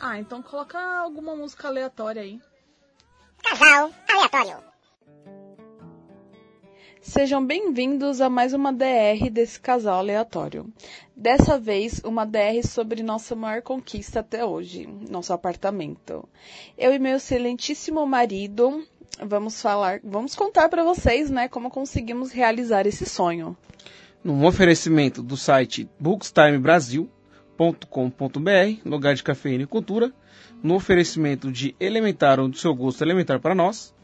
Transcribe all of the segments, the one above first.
Ah, então coloca alguma música aleatória aí. Casal aleatório. Sejam bem-vindos a mais uma DR desse casal aleatório. Dessa vez, uma DR sobre nossa maior conquista até hoje, nosso apartamento. Eu e meu excelentíssimo marido vamos falar, vamos contar para vocês, né, como conseguimos realizar esse sonho. Num oferecimento do site bookstimebrasil.com.br, lugar de cafeína e cultura, no oferecimento de Elementar, onde seu gosto é elementar para nós,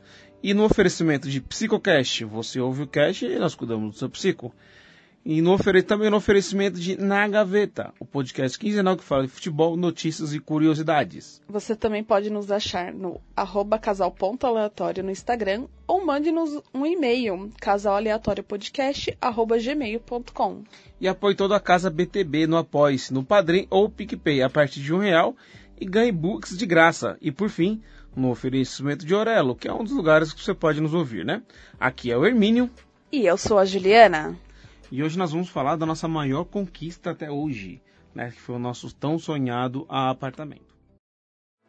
e no oferecimento de Psicocast, você ouve o cast e nós cuidamos do seu psico. E no ofere também no oferecimento de Na Gaveta, o podcast quinzenal que fala de futebol, notícias e curiosidades. Você também pode nos achar no arroba casal.aleatório no Instagram ou mande-nos um e-mail, casalaleatóriopodcast.gmail.com. E apoie toda a casa BTB no Apoie-se, no Padrim ou PicPay a partir de um real e ganhe books de graça. E por fim, no oferecimento de Orelo, que é um dos lugares que você pode nos ouvir, né? Aqui é o Hermínio. E eu sou a Juliana. E hoje nós vamos falar da nossa maior conquista até hoje, né? Que foi o nosso tão sonhado apartamento.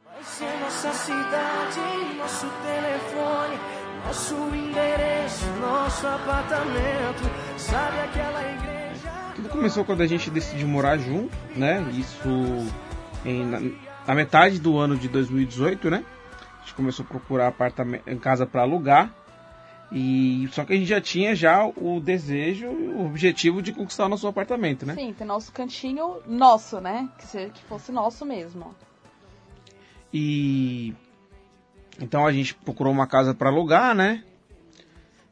Vai ser nossa cidade, nosso telefone, nosso endereço, nosso apartamento. Sabe aquela igreja? Tudo começou quando a gente decidiu morar junto, né? Isso em, na, na metade do ano de 2018, né? A gente começou a procurar apartamento, casa para alugar. E só que a gente já tinha já o desejo, o objetivo de conquistar o nosso apartamento, né? Sim, ter nosso cantinho nosso, né? Que, se, que fosse nosso mesmo. E então a gente procurou uma casa para alugar, né?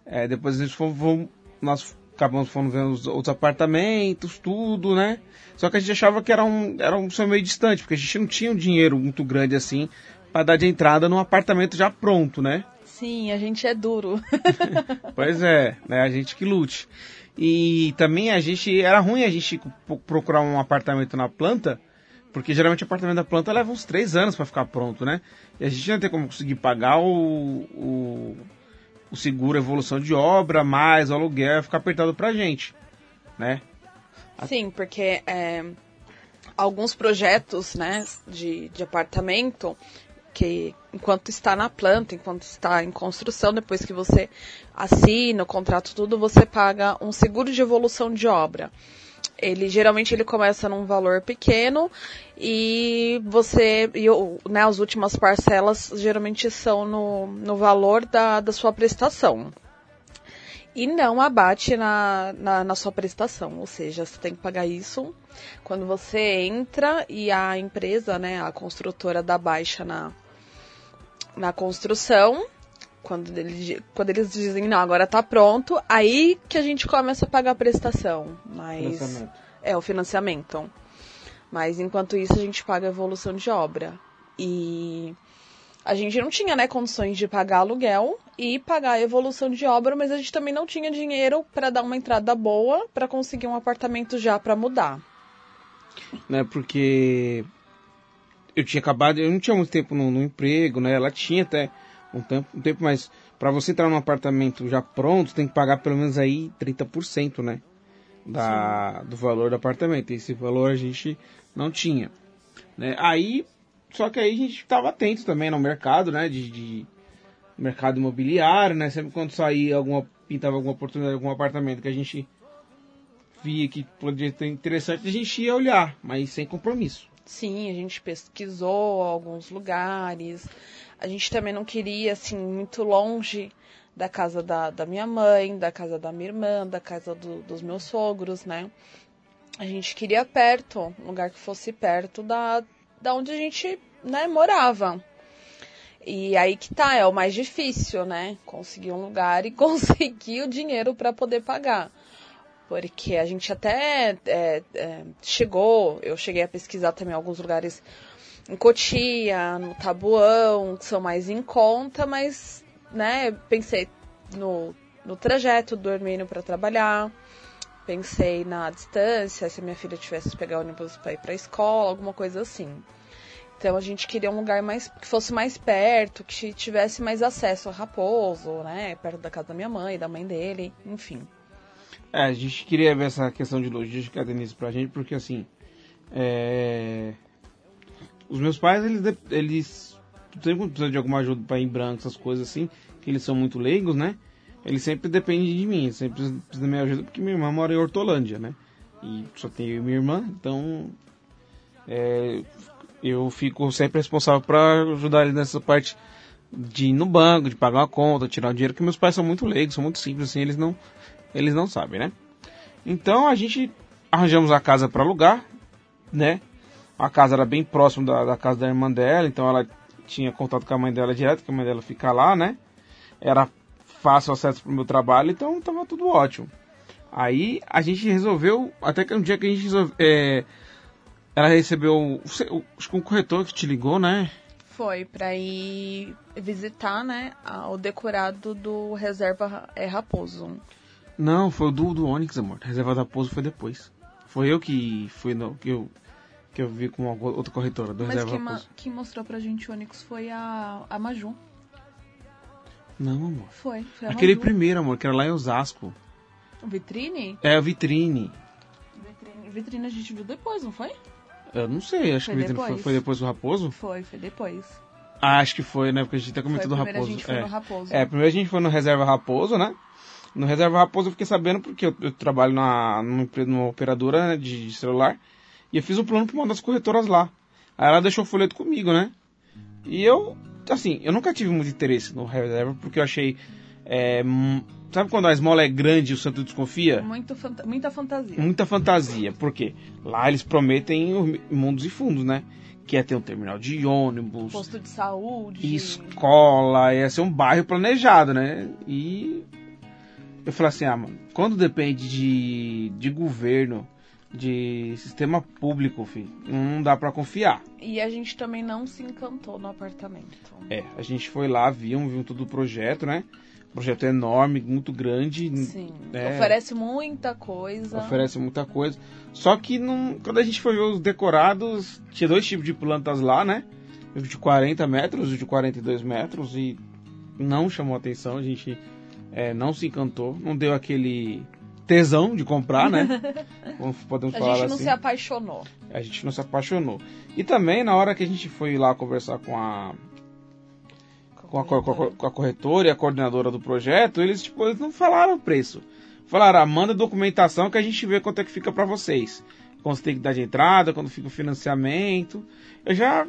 É, depois a gente foi, foi, nós acabamos fomos vendo os outros apartamentos, tudo, né? Só que a gente achava que era um era um sonho meio distante, porque a gente não tinha um dinheiro muito grande assim para dar de entrada num apartamento já pronto, né? Sim, a gente é duro. pois é, né? A gente que lute. E também a gente era ruim a gente procurar um apartamento na planta, porque geralmente o apartamento da planta leva uns três anos para ficar pronto, né? E a gente não tem como conseguir pagar o, o, o seguro evolução de obra, mais o aluguel, ficar apertado pra gente, né? Sim, porque é, alguns projetos, né, de, de apartamento, que enquanto está na planta, enquanto está em construção, depois que você assina o contrato tudo, você paga um seguro de evolução de obra. Ele geralmente ele começa num valor pequeno e você e né, as últimas parcelas geralmente são no, no valor da, da sua prestação. E não abate na, na, na sua prestação, ou seja, você tem que pagar isso quando você entra e a empresa, né, a construtora dá baixa na, na construção, quando eles, quando eles dizem, não, agora tá pronto, aí que a gente começa a pagar a prestação. Mas. É, o financiamento. Mas enquanto isso a gente paga a evolução de obra. E a gente não tinha, né, condições de pagar aluguel e pagar a evolução de obra, mas a gente também não tinha dinheiro para dar uma entrada boa para conseguir um apartamento já para mudar. Né, porque eu tinha acabado, eu não tinha muito tempo no, no emprego, né? Ela tinha até um tempo, um tempo mas para você entrar num apartamento já pronto, tem que pagar pelo menos aí 30%, né? Da, do valor do apartamento. Esse valor a gente não tinha. Né? Aí, só que aí a gente estava atento também no mercado, né? De, de, mercado imobiliário, né? Sempre quando saía alguma, pintava alguma oportunidade, algum apartamento que a gente via que poderia ser interessante, a gente ia olhar, mas sem compromisso. Sim, a gente pesquisou alguns lugares. A gente também não queria, assim, muito longe da casa da, da minha mãe, da casa da minha irmã, da casa do, dos meus sogros, né? A gente queria perto, um lugar que fosse perto da, da onde a gente, né, morava. E aí que tá, é o mais difícil, né? Conseguir um lugar e conseguir o dinheiro para poder pagar porque a gente até é, é, chegou, eu cheguei a pesquisar também alguns lugares em Cotia, no Tabuão, que são mais em conta, mas, né, pensei no, no trajeto, dormindo para trabalhar, pensei na distância, se a minha filha tivesse que pegar ônibus para ir para a escola, alguma coisa assim. Então a gente queria um lugar mais que fosse mais perto, que tivesse mais acesso a Raposo, né, perto da casa da minha mãe, da mãe dele, enfim. É, a gente queria ver essa questão de logística, Denise, pra gente, porque assim, é... os meus pais, eles, eles sempre precisam de alguma ajuda para ir em branco, essas coisas assim, que eles são muito leigos, né? Eles sempre dependem de mim, sempre precisam da minha ajuda, porque minha irmã mora em Hortolândia, né? E só tenho eu e minha irmã, então é, eu fico sempre responsável para ajudar eles nessa parte de ir no banco, de pagar uma conta, tirar o dinheiro, que meus pais são muito leigos, são muito simples, assim, eles não eles não sabem, né? Então a gente arranjamos a casa para alugar, né? A casa era bem próximo da, da, casa da irmã dela, então ela tinha contato com a mãe dela direto, que a mãe dela fica lá, né? Era fácil acesso pro meu trabalho, então tava tudo ótimo. Aí a gente resolveu, até que um dia que a gente resolveu, é, ela recebeu, acho que um corretor que te ligou, né? Foi, pra ir visitar, né, o decorado do Reserva é, Raposo. Não, foi o do, do Onix, amor. Reserva da Pouso foi depois. Foi eu que fui no, que eu que eu vi com uma outra corretora do Mas Reserva quem, da ma Pouso. quem mostrou pra gente o Onix foi a, a Maju. Não, amor. Foi, foi a Aquele Maju. primeiro, amor, que era lá em Osasco. O Vitrine? É a vitrine. Vitrine? Vitrine a gente viu depois, não foi? Eu não sei, acho Foi que vitrine foi, depois. foi depois do Raposo. Foi, foi depois. Ah, acho que foi, né? Porque a gente até comentou do Raposo. a gente foi é. no Raposo. É, primeiro a gente foi no Reserva Raposo, né? No Reserva Raposo eu fiquei sabendo porque eu, eu trabalho na, numa, numa operadora né, de, de celular e eu fiz um plano pra uma das corretoras lá. Aí ela deixou o folheto comigo, né? E eu, assim, eu nunca tive muito interesse no Reserva porque eu achei. é, sabe quando a esmola é grande e o santo desconfia? Muito fanta- muita fantasia. Muita fantasia, porque lá eles prometem o- mundos e fundos, né? Que é ter um terminal de ônibus, Posto de saúde. escola, ia ser um bairro planejado, né? E eu falei assim, ah, mano, quando depende de, de governo, de sistema público, filho, não dá pra confiar. E a gente também não se encantou no apartamento. É, a gente foi lá, viu, viu todo o projeto, né? Projeto enorme, muito grande, Sim. É. Oferece muita coisa. oferece muita coisa. Só que não, quando a gente foi ver os decorados, tinha dois tipos de plantas lá, né? O de 40 metros e o de 42 metros e não chamou atenção, a gente é, não se encantou, não deu aquele tesão de comprar, né? Como podemos A falar gente não assim. se apaixonou. A gente não se apaixonou. E também na hora que a gente foi lá conversar com a com a, co- com a- a corretora e a coordenadora do projeto, eles tipo, eles não falaram o preço. Falaram, ah, manda documentação que a gente vê quanto é que fica pra vocês. Quanto tem que dar de entrada, quando fica o financiamento. Eu já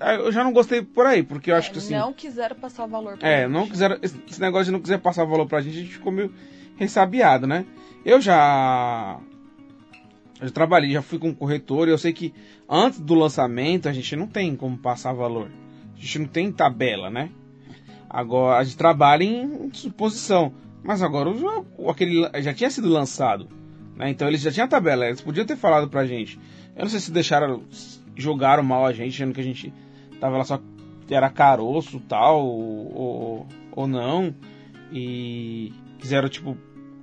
eu já não gostei por aí, porque eu acho que assim, Não quiseram passar o valor pra é, gente. não quiseram esse negócio de não quiser passar valor pra gente, a gente ficou meio ressabiado, né? Eu já eu já trabalhei, já fui com corretor e eu sei que antes do lançamento a gente não tem como passar valor. A gente não tem tabela, né? Agora a gente trabalha em suposição, mas agora o o- aquele já tinha sido lançado, né? Então eles já tinham a tabela, eles podiam ter falado pra gente. Eu não sei se deixaram jogaram mal a gente, achando que a gente tava lá só era caroço tal ou, ou, ou não e quiseram tipo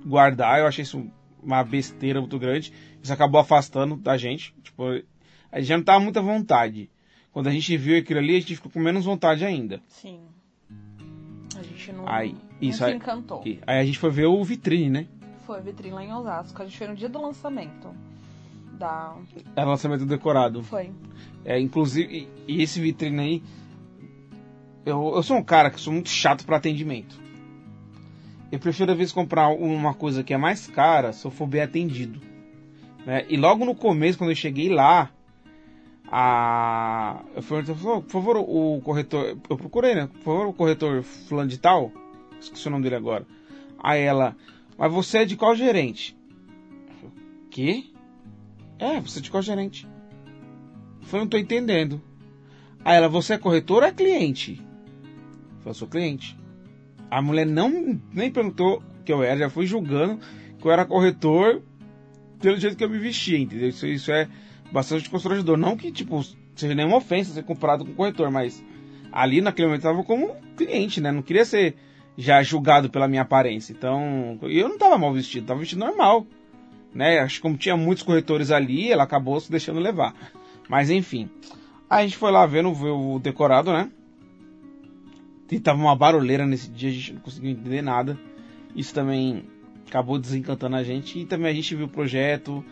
guardar. Eu achei isso uma besteira muito grande. Isso acabou afastando da gente. Tipo, a gente já não tava muito à vontade. Quando a gente viu aquilo ali, a gente ficou com menos vontade ainda. Sim. A gente não, Aí, não isso se aí- encantou. E aí a gente foi ver o vitrine, né? Foi vitrine lá em Osasco. A gente foi no dia do lançamento. Da... Era lançamento decorado. Foi. É, inclusive, e, e esse vitrine aí. Eu, eu sou um cara que sou muito chato para atendimento. Eu prefiro às vezes comprar uma coisa que é mais cara se eu for bem atendido. né? E logo no começo, quando eu cheguei lá, a. Eu falei, por favor, o corretor. Eu procurei, né? Por favor, o corretor fulano de tal. Esqueci o nome dele agora. Aí ela. Mas você é de qual gerente? Eu falei, Quê? É, você de qual gerente? Eu falei, não tô entendendo. Aí ela, você é corretor ou é cliente? Eu falei, sou cliente. A mulher não nem perguntou que eu era, já foi julgando que eu era corretor pelo jeito que eu me vestia, entendeu? Isso, isso é bastante constrangedor. Não que, tipo, seja nenhuma ofensa ser comparado com corretor, mas ali naquele momento eu tava como cliente, né? Não queria ser já julgado pela minha aparência. Então, eu não tava mal vestido, tava vestido normal. Né? Acho que como tinha muitos corretores ali, ela acabou se deixando levar. Mas enfim. A gente foi lá ver, ver o decorado, né? E tava uma barulheira nesse dia, a gente não conseguiu entender nada. Isso também acabou desencantando a gente. E também a gente viu o projeto,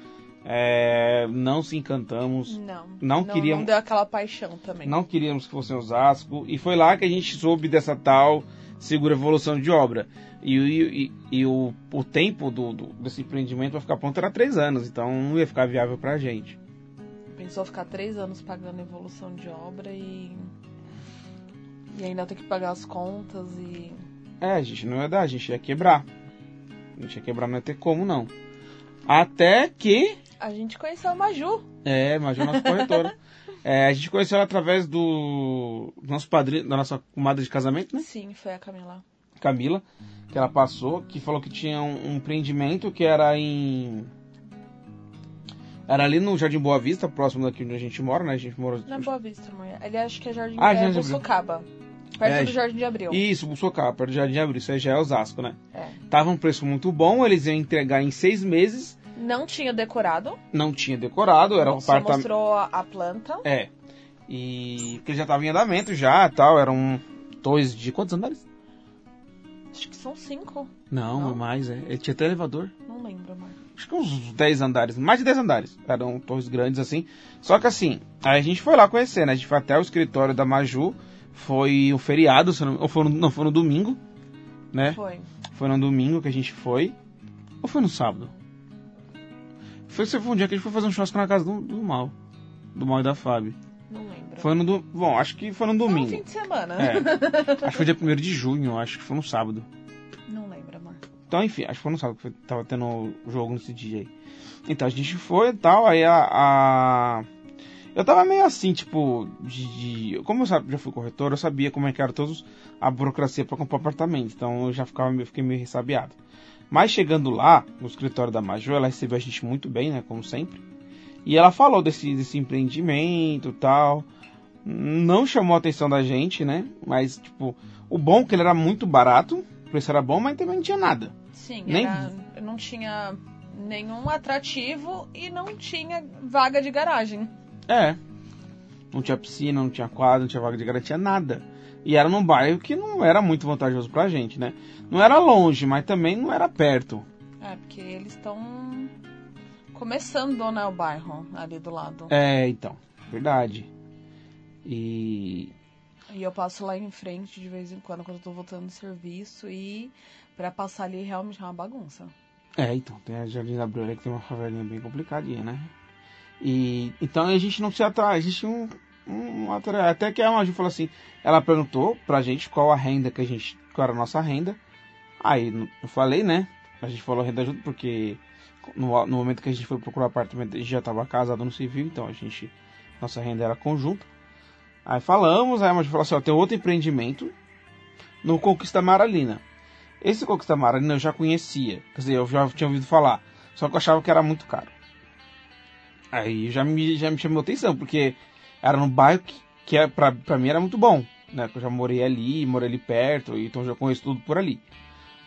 é, não se encantamos. Não. Não queríamos- Não deu aquela paixão também. Não queríamos que fosse Osasco. E foi lá que a gente soube dessa tal segura evolução de obra. E, e- e- e o, o tempo do, do- desse empreendimento para ficar pronto era três anos. Então não ia ficar viável pra gente. Pensou ficar três anos pagando evolução de obra e. E ainda ter que pagar as contas e. É, a gente não ia dar, a gente ia quebrar. A gente ia quebrar, não ia ter como não. Até que. A gente conheceu a Maju. É, Maju, nossa corretora. É, a gente conheceu ela através do do nosso padrinho, da nossa comadre de casamento, né? Sim, foi a Camila. Camila, que ela passou, que falou que tinha um, um empreendimento que era em. Era ali no Jardim Boa Vista, próximo daqui onde a gente mora, né? A gente mora. Na Boa Vista, mulher. Ele acho que é Jardim Ah, é, Jardim de Abril. Buçocaba. Perto É, do Jardim de Abril. Isso, Bussocá, perto do Jardim Abril, isso aí já é Osasco, né? É. Tava um preço muito bom, eles iam entregar em seis meses, Não tinha decorado. não tinha decorado, era um apartamento. mostrou a, planta. É. E porque já tava em andamento já tal, eram dois de quantos andares? Acho que são cinco. Não, Não? mais, é. Ele tinha até elevador. Não lembro, mais. Acho que uns 10 andares, mais de 10 andares. Eram torres grandes assim. Só que assim, aí a gente foi lá conhecer, né? A gente foi até o escritório da Maju. Foi um feriado, se não, ou foi no, não, foi no domingo, né? Foi. Foi no domingo que a gente foi. Ou foi no sábado? Foi, foi um dia que a gente foi fazer um churrasco na casa do, do Mal. Do Mal e da Fábio. Não lembro. Foi no do, Bom, acho que foi no Foi um domingo. fim de semana. É. acho que foi dia 1 de junho, acho que foi no sábado. Não lembro, amor. Então, enfim, acho que foi no sábado que foi- tava tendo jogo nesse dia aí. Então a gente foi e tal, aí a. a- Eu tava meio assim, tipo, de. de- Como eu já fui corretor, eu sabia como é que era todos a burocracia pra comprar apartamento. Então eu já ficava meio, fiquei meio ressabiado. Mas chegando lá, no escritório da Major, ela recebeu a gente muito bem, né? Como sempre. E ela falou desse, desse empreendimento e tal. Não chamou a atenção da gente, né? Mas, tipo, o bom é que ele era muito barato, o preço era bom, mas também não tinha nada. Sim, Nem- era, não tinha nenhum atrativo e não tinha vaga de garagem. É. Não tinha piscina, não tinha quadra, não tinha vaga de garantia, nada. E era num bairro que não era muito vantajoso pra gente, né? Não era longe, mas também não era perto. É, porque eles estão começando, né, o bairro ali do lado. É, então. Verdade. E. E eu passo lá em frente de vez em quando, quando eu tô voltando do serviço e pra passar ali realmente é uma bagunça. É, então. Tem a Jardim da ali que tem uma favelinha bem complicadinha, né? E. Então a gente não se atrai. A gente não. Atrai. Até que a Maju falou assim. Ela perguntou pra gente qual a renda que a gente. Qual era a nossa renda. Aí eu falei, né? A gente falou renda junto porque no, no momento que a gente foi procurar apartamento, a gente já estava casado no civil, então a gente. Nossa renda era conjunta. Aí falamos, aí a Maju falou assim, ó, tem outro empreendimento no Conquista Maralina. Esse Conquista Maralina eu já conhecia, quer dizer, eu já tinha ouvido falar, só que eu achava que era muito caro. Aí já me, já me chamou atenção, porque era num bairro que, que é, pra, pra mim era muito bom, né? Que eu já morei ali, morei ali perto, então já conheço tudo por ali.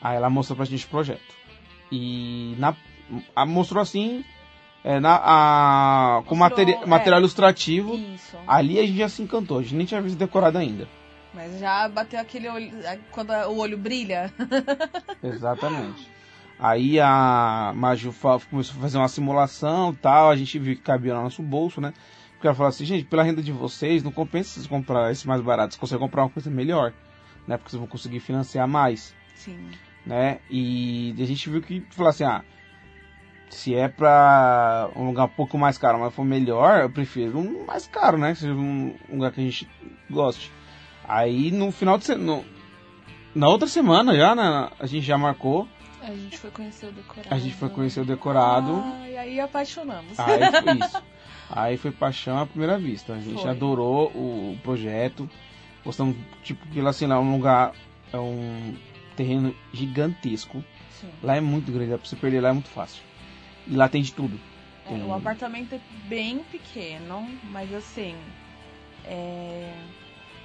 Aí ela mostrou pra gente o projeto. E na, a, mostrou assim, é, na, a, com Mostrou, materi- é. material ilustrativo. Isso. Ali a gente já se encantou, a gente nem tinha visto decorado ainda. Mas já bateu aquele olho. Quando a- o olho brilha. Exatamente. Aí a Maju começou a fazer uma simulação tal, a gente viu que cabia no nosso bolso, né? Porque ela falou assim, gente, pela renda de vocês, não compensa vocês comprar esse mais barato, vocês conseguem comprar uma coisa melhor, né? Porque vocês vão conseguir financiar mais, Sim. né? E a gente viu que, falou assim, ah, se é pra um lugar um pouco mais caro, mas for melhor, eu prefiro um mais caro, né? Que seja um lugar que a gente goste. Aí no final de semana, na outra semana já, né? A gente já marcou A gente foi conhecer o decorado. a gente foi conhecer o decorado. Ah, e aí apaixonamos. Aí foi isso. Aí foi paixão à primeira vista. A gente Foi. adorou o projeto. Gostamos, tipo, que lá assim, lá é um lugar, é um terreno gigantesco. Sim. Lá é muito grande, dá pra você perder lá é muito fácil. E lá tem de tudo. É, Tem- o apartamento é bem pequeno, mas assim, É,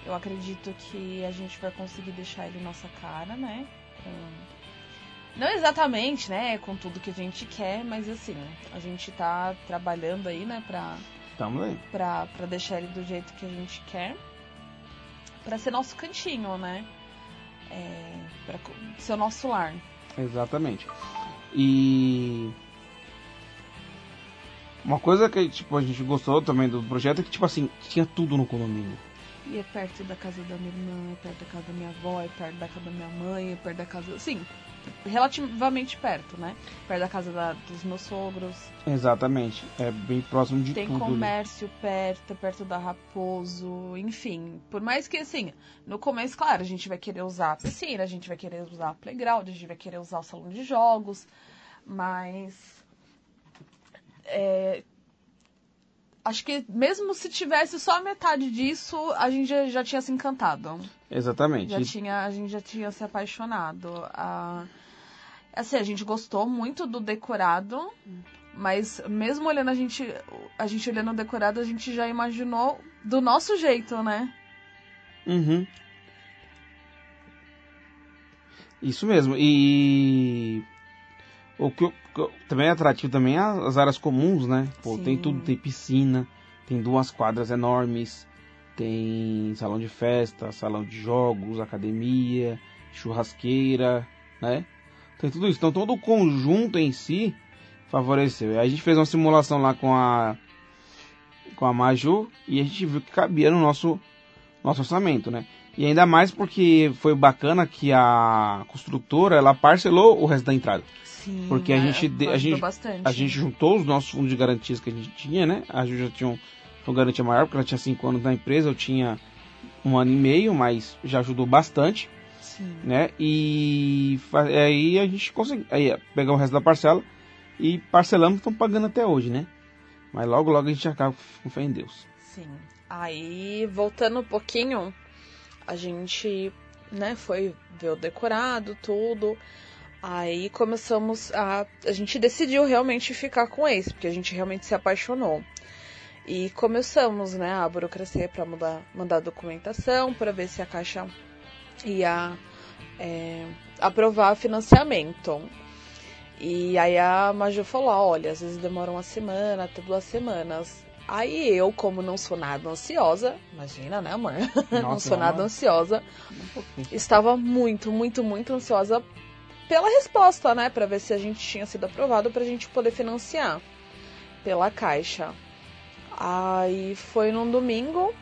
eu acredito que a gente vai conseguir deixar ele nossa cara, né? Com- Não exatamente, né? Com tudo que a gente quer, mas assim, a gente tá trabalhando aí, né? Pra, Tamo aí. pra, pra deixar ele do jeito que a gente quer. Pra ser nosso cantinho, né? É, pra ser o nosso lar. Exatamente. E uma coisa que tipo, a gente gostou também do projeto é que tipo assim, tinha tudo no condomínio. E é perto da casa da minha irmã, é perto da casa da minha avó, é perto da casa da minha mãe, é perto da casa. Sim, relativamente perto, né? Perto da casa da- dos meus sogros. Exatamente. É bem próximo de Tem tudo. ali. comércio perto, perto da Raposo, enfim. Por mais que, assim, no começo, claro, a gente vai querer usar a piscina, a gente vai querer usar a playground, a gente vai querer usar o salão de jogos, mas. é, acho que mesmo se tivesse só a metade disso, a gente já, já tinha se encantado. Exatamente. Já E- tinha, a gente já tinha se apaixonado. A, assim, a gente gostou muito do decorado, mas mesmo olhando a gente, a gente olhando o decorado, a gente já imaginou do nosso jeito, né? Uhum. Isso mesmo. E o que, que também é atrativo também é as áreas comuns, né? Pô, Sim. tem tudo, tem piscina, tem duas quadras enormes, tem salão de festa, salão de jogos, academia, churrasqueira, né? Tem tudo isso. Então todo o conjunto em si favoreceu. E a gente fez uma simulação lá com a com a Maju e a gente viu que cabia no nosso nosso orçamento, né? E ainda mais porque foi bacana que a construtora ela parcelou o resto da entrada. Sim. Porque a gente a gente- bastante. A gente juntou os nossos fundos de garantias que a gente tinha, né? A Ju já tinha um, uma garantia maior, porque ela tinha cinco anos na empresa, eu tinha um ano e meio, mas já ajudou bastante, Sim. né? E aí a gente conseguiu aí, pegar o resto da parcela e parcelamos, estão pagando até hoje, né? Mas logo, logo a gente acaba com fé em Deus. Sim. Aí, voltando um pouquinho, a gente, né, foi ver o decorado, tudo. Aí começamos a. A gente decidiu realmente ficar com esse, porque a gente realmente se apaixonou. E começamos, né, a burocracia para mandar, mandar documentação, para ver se a Caixa ia é, aprovar financiamento. E aí a Maju falou, olha, às vezes demora uma semana, até duas semanas. Aí eu, como não sou nada ansiosa, imagina, né, amor? não Nossa, sou nada mano. ansiosa. Um. Estava muito, muito, muito ansiosa pela resposta, né? Pra ver se a gente tinha sido aprovado pra gente poder financiar pela Caixa. Aí foi num domingo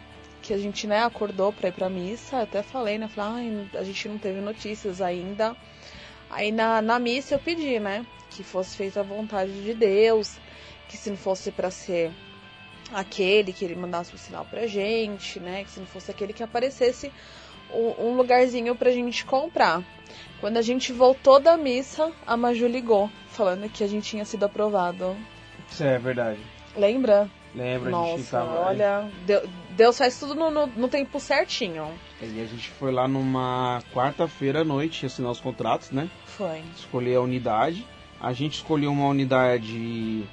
que a gente, né, acordou pra ir pra missa. Até falei, né? Falei, ai, a gente não teve notícias ainda. Aí na, na missa eu pedi, né? Que fosse feita a vontade de Deus. Que se não fosse pra ser aquele que ele mandasse o sinal pra gente, né? Que se não fosse aquele que aparecesse um, um lugarzinho pra gente comprar. Quando a gente voltou da missa, a Maju ligou, falando que a gente tinha sido aprovado. Isso é verdade. Lembra? Lembra, a gente Nossa, tava. olha, Deu- Deus faz tudo no, no- no tempo certinho. E a gente foi lá numa quarta-feira à noite assinar os contratos, né? Foi. Escolher a unidade. A gente escolheu uma unidade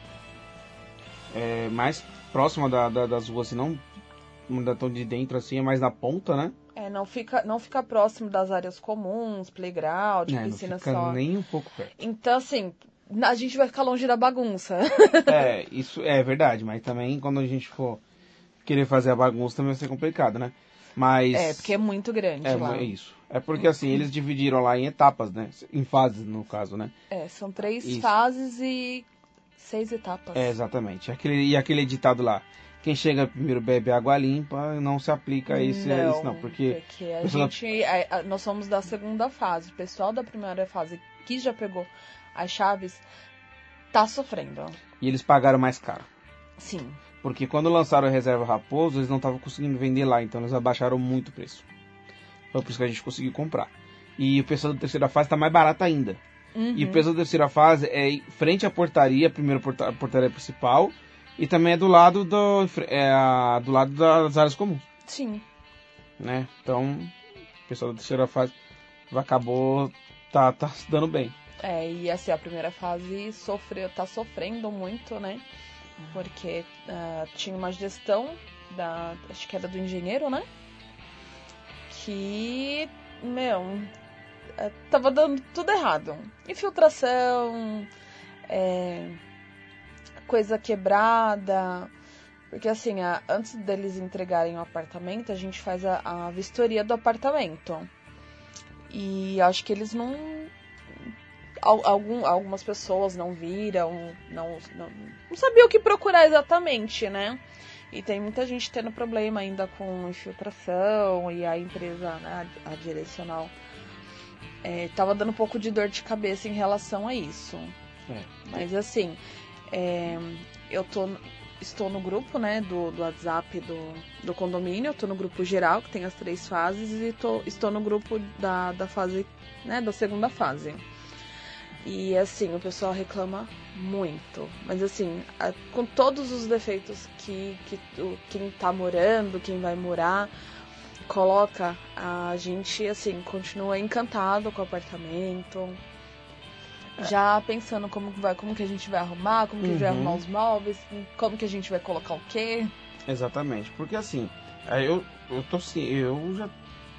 é, mais próxima da, da- das ruas, assim, não uma tão de dentro assim, é mais na ponta, né? É, não fica, não fica próximo das áreas comuns, playground, É, não piscina fica só. nem um pouco perto. Então, assim, a gente vai ficar longe da bagunça. é, isso é verdade, mas também quando a gente for querer fazer a bagunça também vai ser complicado, né? Mas. É, porque é muito grande É, lá. é isso. É porque assim, eles dividiram lá em etapas, né? Em fases, no caso, né? É, são três Isso. fases e seis etapas. É, exatamente. Aquele, e aquele ditado lá, quem chega primeiro bebe água limpa, não se aplica a esse, a isso não, porque porque a pessoa- gente, nós somos da segunda fase. O pessoal da primeira fase que já pegou as chaves tá sofrendo. e eles pagaram mais caro. Sim. Porque quando lançaram a reserva Raposo, eles não estavam conseguindo vender lá, então eles abaixaram muito o preço. Foi por isso que a gente conseguiu comprar. E o preço da terceira fase está mais barato ainda. Uhum. E o preço da terceira fase é frente à portaria, a primeira portaria principal, e também é do lado do, é a- do lado das áreas comuns. Sim. né? Então, o pessoal da terceira fase acabou tá, tá se dando bem. É, e assim, a primeira fase sofreu, tá sofrendo muito, né? Porque ah, tinha uma gestão da. Acho que era do engenheiro, né? Que. Meu. é, Tava dando tudo errado. Infiltração, é, coisa quebrada. Porque assim, a- antes deles entregarem o apartamento, a gente faz a, a vistoria do apartamento. E acho que eles não. al- Algum, algumas pessoas não viram, não, não, não sabiam o que procurar exatamente, né? E tem muita gente tendo problema ainda com infiltração e a empresa, né, a direcional, é, tava dando um pouco de dor de cabeça em relação a isso. É. Mas assim, é, eu tô, estou no grupo, né, do, do WhatsApp do, do condomínio, tô no grupo geral, que tem as três fases, e tô, estou no grupo da, da fase, né, da segunda fase. E assim, o pessoal reclama muito. Mas assim, a- com todos os defeitos que, que o- quem tá morando, quem vai morar, coloca, a gente assim, continua encantado com o apartamento. Já pensando como que vai, como que a gente vai arrumar, como que a gente vai Uhum. arrumar os móveis, como que a gente vai colocar o quê. Exatamente, porque assim, aí eu, eu tô assim, eu já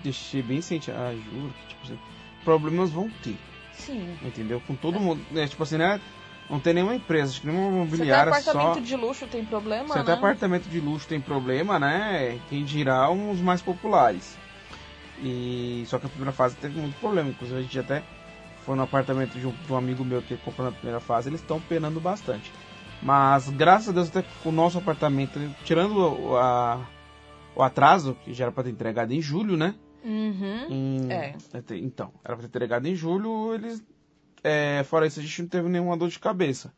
deixei bem ciente a Ju que, tipo assim, problemas vão ter, Sim. entendeu? Com todo mundo, né? Tipo assim, né? Não tem nenhuma empresa, acho que nenhuma Você imobiliária apartamento só. de luxo, tem problema, Se né? até apartamento de luxo tem problema, né? Quem dirá uns mais populares. E só que a primeira fase teve muito problema. Inclusive a gente até foi no apartamento de um, de um amigo meu que comprou na primeira fase, eles estão penando bastante. Mas graças a Deus até o nosso apartamento, tirando o, a- o atraso, que já era para ter entregado em julho, né? Uhum. Em- É. Então, era para ter entregado em julho, eles. É, fora isso, a gente não teve nenhuma dor de cabeça.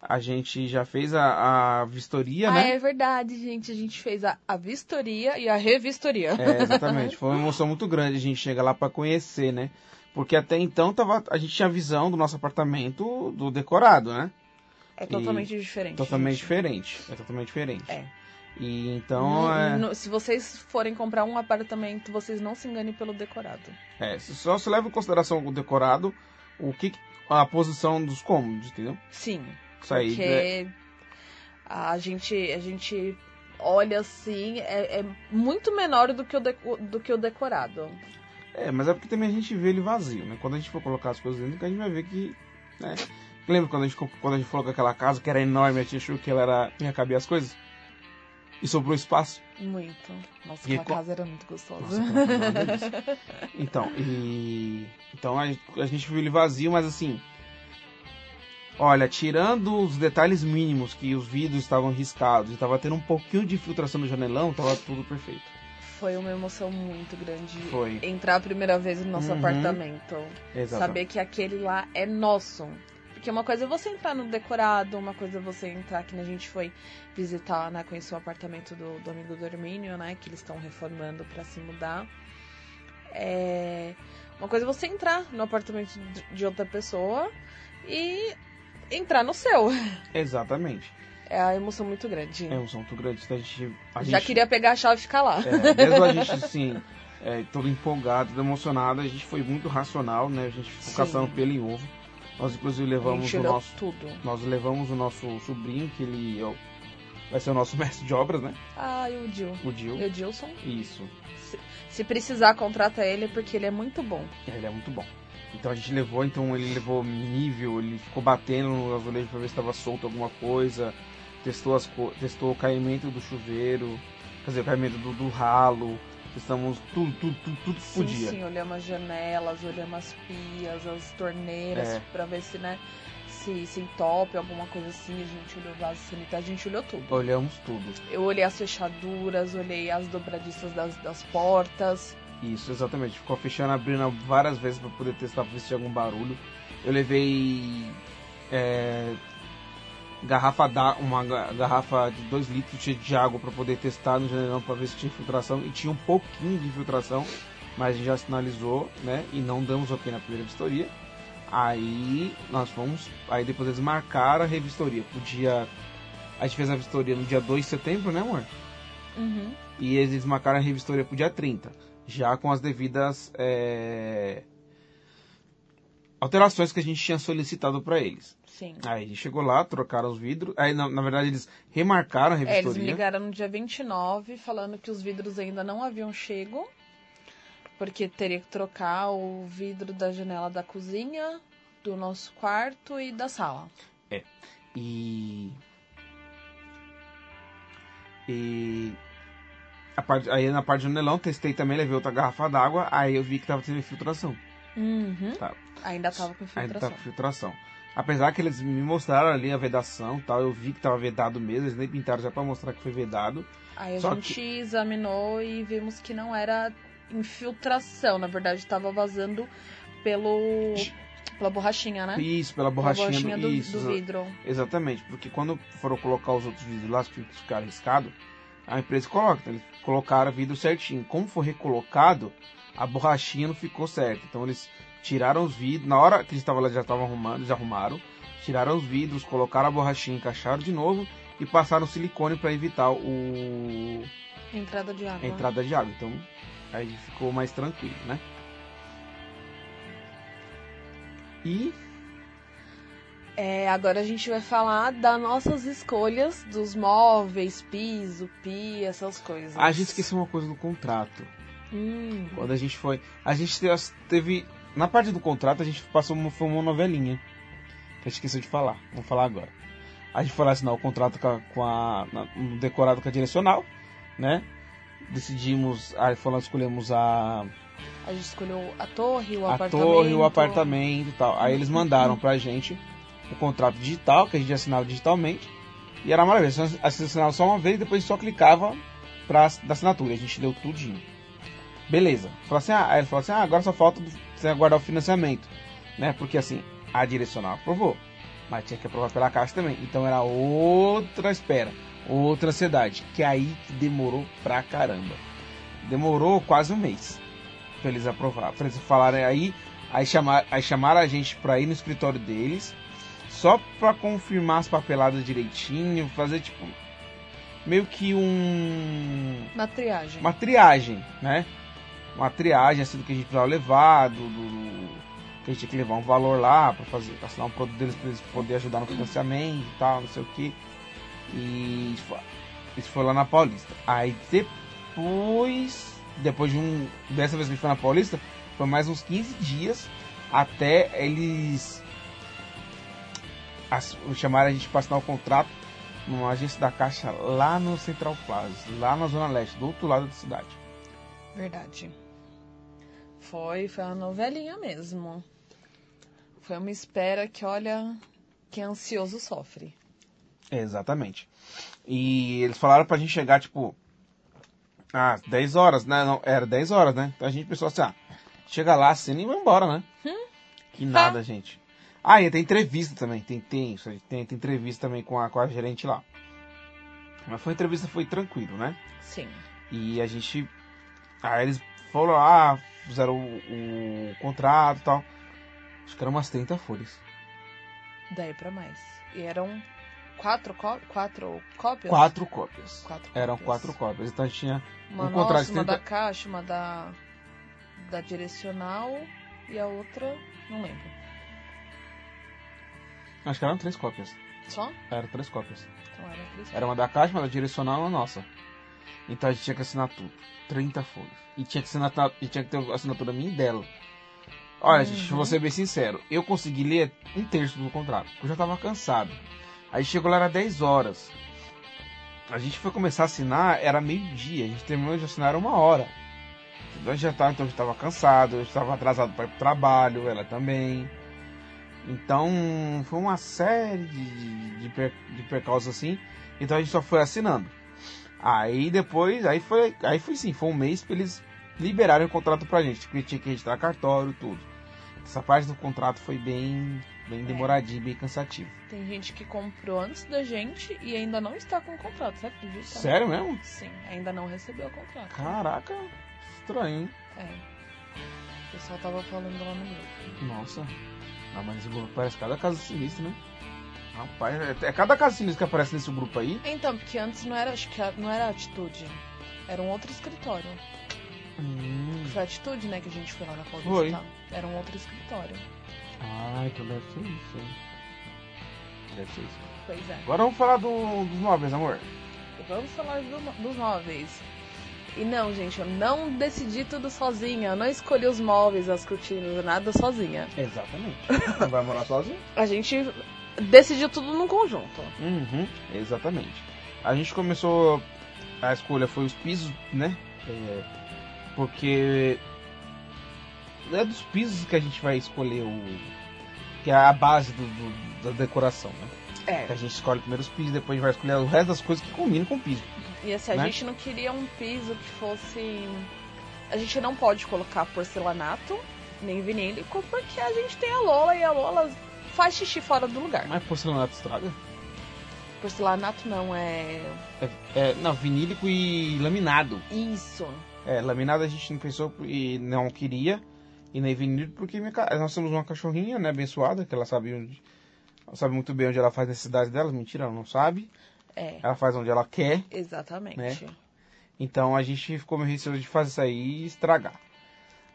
A gente já fez a, a vistoria, Ah, né? é verdade, gente. A gente fez a, a vistoria e a revistoria. É, exatamente. Foi uma emoção muito grande a gente chegar lá para conhecer, né? Porque até então tava, a gente tinha visão do nosso apartamento do decorado, né? É totalmente diferente. Totalmente gente. diferente. É totalmente diferente. É. E então, Não- é, não- se vocês forem comprar um apartamento, vocês não se enganem pelo decorado. é, só se leva em consideração o decorado, o que a posição dos cômodos, entendeu? Sim. Isso aí. porque é- a gente a gente olha assim, é, é muito menor do que, o deco- do que o decorado. É, mas é porque também a gente vê ele vazio, né? Quando a gente for colocar as coisas dentro, a gente vai ver que, né? Lembra quando a gente, quando a gente falou que aquela casa que era enorme, a gente achou que ela era, ia caber as coisas? E sobrou espaço? Muito. Nossa, aquela co- casa era muito gostosa. Nossa, casa. Então, e... Então a, a gente viu ele vazio, mas assim... Olha, tirando os detalhes mínimos, que os vidros estavam riscados e tava tendo um pouquinho de filtração no janelão, tava tudo perfeito. Foi uma emoção muito grande Foi. entrar a primeira vez no nosso Uhum. apartamento. Exato. Saber que aquele lá é nosso. Porque uma coisa é você entrar no decorado, uma coisa é você entrar, que a gente foi visitar, né, conhecer o apartamento do, do amigo do Hermínio, né, que eles estão reformando pra se mudar. É, uma coisa é você entrar no apartamento de outra pessoa e entrar no seu. Exatamente. É a emoção muito grande. É uma emoção muito grande. então A gente, a Já gente- queria pegar a chave e ficar lá. É, mesmo a gente, assim, é, todo empolgado, todo emocionado, a gente foi muito racional, né? A gente ficou Sim. caçando pelo em ovo. Nós, inclusive, a levamos o nosso... tudo. Nós levamos o nosso sobrinho, que ele é o- vai ser o nosso mestre de obras, né? Ah, e o Dil. O Dil. E o Dilson, Isso. se, se precisar, contrata ele, porque ele é muito bom. Ele é muito bom. Então a gente levou, então ele levou nível, ele ficou batendo no azulejo pra ver se estava solto alguma coisa, testou, as testou o caimento do chuveiro, quer dizer, o caimento do, do ralo, testamos tudo, tudo, tudo, tudo que Sim, podia. sim, olhamos as janelas, olhamos as pias, as torneiras, É. pra ver se, né, se, se entope, alguma coisa assim. A gente olhou o vaso sanitário, a gente olhou tudo. Olhamos tudo. Eu olhei as fechaduras, olhei as dobradiças das, das portas. Isso, exatamente. Ficou fechando, abrindo várias vezes para poder testar pra ver se tinha algum barulho. Eu levei é, garrafa da, uma ga- garrafa de 2 litros de água para poder testar no janelão para ver se tinha infiltração e tinha um pouquinho de infiltração, mas a gente já sinalizou, né? E não damos ok na primeira vistoria. Aí nós fomos, aí depois eles marcaram a revistoria pro dia a gente fez a vistoria no dia 2 de setembro, né, amor? Uhum. E eles marcaram a revistoria pro dia 30, já com as devidas é, alterações que a gente tinha solicitado para eles. Sim. Aí chegou lá, trocaram os vidros. Aí, na, na verdade, eles remarcaram a É, eles revistoria. me ligaram no dia 29 falando que os vidros ainda não haviam chego, porque teria que trocar o vidro da janela da cozinha, do nosso quarto e da sala. E. E. A parte, aí na parte do anelão, testei também, levei outra garrafa d'água, aí eu vi que tava tendo infiltração. Uhum. Tá. Ainda tava com Ainda infiltração. tava com filtração. Apesar que eles me mostraram ali a vedação tal, eu vi que tava vedado mesmo, eles nem pintaram já pra mostrar que foi vedado. Aí a Só gente examinou e vimos que não era infiltração, na verdade estava vazando pelo pela borrachinha, né? Isso, pela Pela borrachinha, do, isso, do vidro. Exatamente, porque quando foram colocar os outros vidros lá, que ficaram arriscados, a empresa coloca, então eles colocaram vidro certinho. Como foi recolocado, a borrachinha não ficou certa. Então eles tiraram os vidros, na hora que eles estavam lá já estavam arrumando, já arrumaram, tiraram os vidros, colocaram a borrachinha, encaixaram de novo e passaram silicone para evitar o Entrada de água. a entrada de água. Então aí ficou mais tranquilo, né? E É, agora a gente vai falar das nossas escolhas dos móveis, piso, pia, essas coisas. a gente esqueceu uma coisa do contrato. Hum, Quando a gente foi. A gente te- teve. Na parte do contrato, a gente passou uma, foi uma novelinha. Que a gente esqueceu de falar. Vamos falar agora. A gente foi lá assinar o contrato com a. Com a um decorado com a direcional, né? Decidimos. Aí foi lá, escolhemos a, a gente escolheu a torre, o a apartamento. torre, o apartamento e tal. Aí eles mandaram pra gente o contrato digital, que a gente assinava digitalmente. E era A gente assinava só uma vez e depois só clicava pra da assinatura. A gente deu tudinho. Beleza. Falou assim, ah, aí ele falou assim, ah, agora só falta você aguardar o financiamento. Né? Porque assim, a direcional aprovou. Mas tinha que aprovar pela caixa também. Então era outra espera. Outra ansiedade. Que é aí que demorou pra caramba. Demorou quase um mês pra eles aprovar. Pra eles falarem aí. Aí, chamar, aí chamaram a gente pra ir no escritório deles. Só pra confirmar as papeladas direitinho. Fazer tipo. Meio que um Na triagem. uma triagem, né? Uma triagem assim do que a gente precisava levar, do, do- que a gente tinha que levar um valor lá para fazer, assinar um produto deles para eles poderem ajudar no financiamento e tal, não sei o que. E isso foi, lá na Paulista. Aí depois, depois de um, dessa vez que foi na Paulista, foi mais uns 15 dias até eles ass- chamaram a gente para assinar o contrato numa agência da Caixa lá no Central Plaza, lá na Zona Leste, do outro lado da cidade. Verdade. Foi, foi uma novelinha mesmo. Foi uma espera que, olha, quem é ansioso sofre. Exatamente. E eles falaram pra gente chegar, tipo, às 10 horas, né? Não, era 10 horas, né? Então a gente pensou assim, ah, chega lá, assina e vai embora, né? Que nada, gente. Ah, e tem entrevista também, tem, tem tem, tem entrevista também com a, com a gerente lá. Mas foi entrevista, foi tranquilo, né? Sim. E a gente. Aí eles foram lá, fizeram o, o contrato e tal. Acho que eram umas 30 folhas. Daí pra mais. E eram quatro, quatro cópias? Quatro cópias. Quatro Eram cópias. quatro cópias. Então a gente tinha Uma um contrato nossa, de uma 30 da caixa, uma da, da direcional e a outra, não lembro. Acho que eram três cópias. Só? Eram três cópias. Então era três Era uma da caixa, uma da direcional e uma nossa. Então a gente tinha que assinar tudo. 30 folhas. E tinha que, assinar, e tinha que ter a assinatura minha e dela. Olha, gente, vou ser bem sincero. Eu consegui ler um terço do contrato. porque Eu já tava cansado. Aí chegou lá, era 10 horas. A gente foi começar a assinar, era meio-dia. A gente terminou de assinar uma hora. Então a gente já tava, então a gente tava cansado, eu estava atrasado para ir pro trabalho, ela também. Então foi uma série de, de, per, de percalços assim. Então a gente só foi assinando. Aí depois, aí foi, aí foi sim, foi um mês pra eles liberarem o contrato pra gente, porque tinha que registrar cartório e tudo. Essa parte do contrato foi bem, bem demoradinho, bem cansativo. Tem gente que comprou antes da gente e ainda não está com o contrato, você acredita? Sério mesmo? Sim, ainda não recebeu o contrato. Caraca, estranho, hein? É. O pessoal tava falando lá no grupo. Nossa. Ah, mas esse grupo parece cada caso sinistro, né? Rapaz, é, é cada caso sinistro que aparece nesse grupo aí. Então, porque antes não era, acho que não era atitude. Era um outro escritório. Hum, Foi a atitude, né, que a gente foi lá na Paulista. Foi. Era um outro escritório. Ah, então deve ser isso? Deve ser isso. Pois é. Agora vamos falar do- dos móveis, amor. Vamos falar do- dos móveis. E não, gente, eu não decidi tudo sozinha. Eu não escolhi os móveis, as cortinas, nada sozinha. Exatamente. Não vai morar sozinho? A gente decidiu tudo num conjunto. Uhum, exatamente. A gente começou. A escolha foi os pisos, né? É, porque. É dos pisos que a gente vai escolher o. Que é a base do, do- da decoração, né? É. A gente escolhe primeiro os pisos, depois vai escolher o resto das coisas que combinam com o piso. E assim, a né? gente não queria um piso que fosse. A gente não pode colocar porcelanato, nem vinílico, porque a gente tem a Lola e a Lola faz xixi fora do lugar. Mas porcelanato estraga? Porcelanato não é. É, é, não, vinílico e laminado. Isso. É, laminado a gente não pensou e não queria. E nem vinílico porque minha nós temos uma cachorrinha, né, abençoada, que ela sabe onde. Ela sabe muito bem onde ela faz necessidade dela. Mentira, ela não sabe. É, Ela faz onde ela quer. exatamente. Né? Então a gente ficou meio receoso de fazer isso aí e estragar.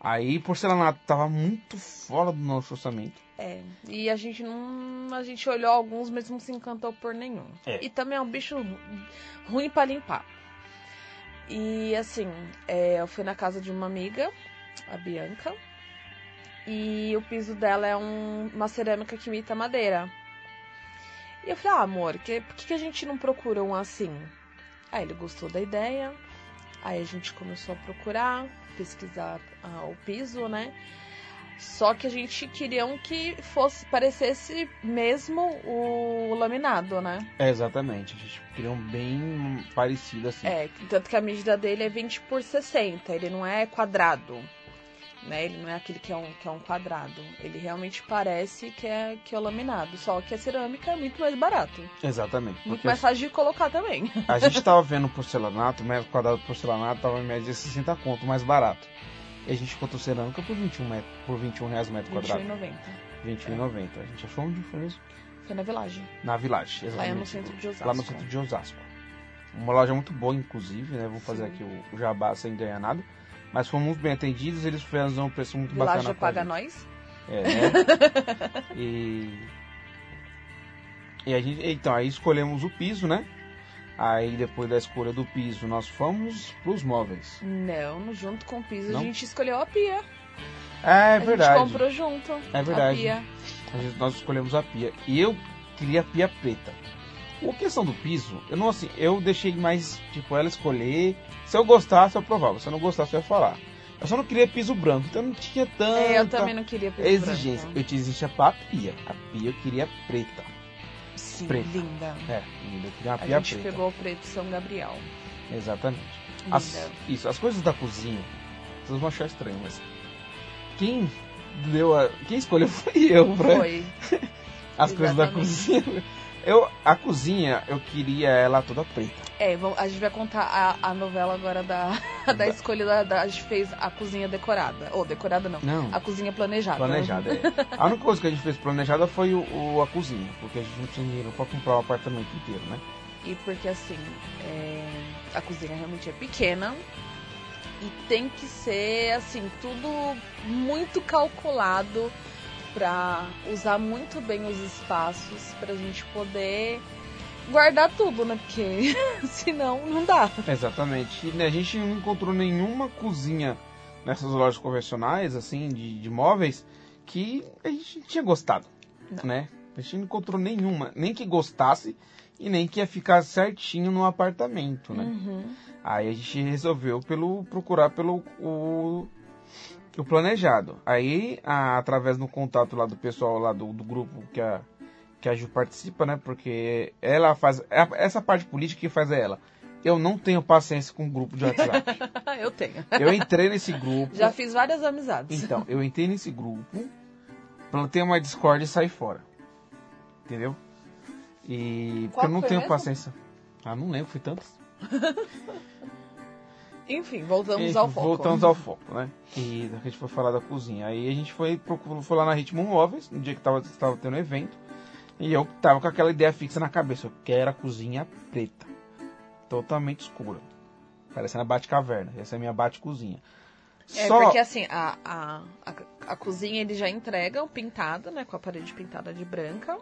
Aí porcelanato tava muito fora do nosso orçamento. É. E a gente não. A gente olhou alguns, mas não se encantou por nenhum. É. E também é um bicho ru- ruim pra limpar. E assim, é, eu fui na casa de uma amiga, a Bianca. E o piso dela é um- uma cerâmica que imita madeira. E eu falei, ah, amor, que, por que, que a gente não procura um assim? Aí ele gostou da ideia. Aí a gente começou a procurar, pesquisar ah, o piso, né? Só que a gente queria um que fosse, parecesse mesmo o laminado, né? É, exatamente. A gente queria um bem parecido assim. É, tanto que a medida dele é 20 por 60, ele não é quadrado. Né? Ele não é aquele que é, um, que é um quadrado. Ele realmente parece que é, que é o laminado. Só que a cerâmica é muito mais barato. Exatamente. Muito mais fácil de colocar também. a gente tava vendo porcelanato, o metro quadrado de porcelanato tava em média de 60 conto, mais barato. E a gente encontrou cerâmica por 21, metro, por 21 reais o metro quadrado. R$21,90. 21,90. A gente achou onde foi mesmo? Foi na Village. Na Village, Lá é exatamente. no centro de Osasco. Lá no centro de Osasco. Uma loja muito boa, inclusive, né? Vamos fazer Sim. aqui o, jabá sem ganhar nada. Mas fomos bem atendidos, eles fizeram um preço muito Village bacana. pra paga gente. nós. É, né? e. E a gente. Então, aí escolhemos o piso, né? Aí depois da escolha do piso, nós fomos pros móveis. Não, junto com o piso Não? a gente escolheu a pia. É a verdade. gente comprou junto. É verdade. A pia. A gente- nós escolhemos a pia. E eu queria a pia preta. A questão do piso, eu não assim, eu deixei mais, tipo, ela escolher. Se eu gostasse, eu provava. Se eu não gostasse, eu ia falar. Eu só não queria piso branco, então não tinha tanta É, eu também não queria piso exigência. branco. Eu te exigia pra pia. A pia eu queria preta. Sim, preta. linda. É, queria uma A gente preta. pegou o preto São Gabriel. Exatamente. Linda. As, isso, as coisas da cozinha, vocês vão achar estranho, mas quem deu a. Quem escolheu foi eu, pra Foi. as coisas da exatamente. cozinha. Eu, a cozinha, eu queria ela toda preta. É, a gente vai contar a, a novela agora da, da escolha da, da- A gente fez a cozinha decorada. Ou decorada não. Não. A cozinha planejada. Planejada, é. A única coisa que a gente fez planejada foi o, o- a cozinha, porque a gente não tinha dinheiro pra comprar o apartamento inteiro, né? E porque assim, é, a cozinha realmente é pequena. E tem que ser, assim, tudo muito calculado pra usar muito bem os espaços pra gente poder guardar tudo, né? Porque senão não dá. Exatamente. E né, a gente não encontrou nenhuma cozinha nessas lojas convencionais, assim, de, de móveis, que a gente tinha gostado, Não. né? A gente não encontrou nenhuma, nem que gostasse e nem que ia ficar certinho no apartamento, né? Uhum. Aí a gente resolveu pelo procurar pelo o, o planejado. Aí, a- através do contato lá do pessoal lá do, do grupo que a, que a Ju participa, né? Porque ela faz. é- Essa parte política que faz é ela. Eu não tenho paciência com grupo de WhatsApp. Eu tenho. Eu entrei nesse grupo. Já fiz várias amizades. Então, eu entrei nesse grupo, plantei uma Discord e saí fora. Entendeu? E. Porque Qual eu não tenho mesmo? paciência. Ah, não lembro, foi tantas. Enfim, voltamos E ao foco. Voltamos ao foco, né? E a gente foi falar da cozinha. Aí a gente foi, foi lá na Ritmo Móveis, no dia que tava, tava tendo evento. E eu tava com aquela ideia fixa na cabeça. Eu quero a cozinha preta. Totalmente escura. Parecendo a Bate-Caverna. Essa é a minha Bate-Cozinha. É, Só porque assim, a, a, a, a cozinha ele já entrega pintada, né? Com a parede pintada de branca,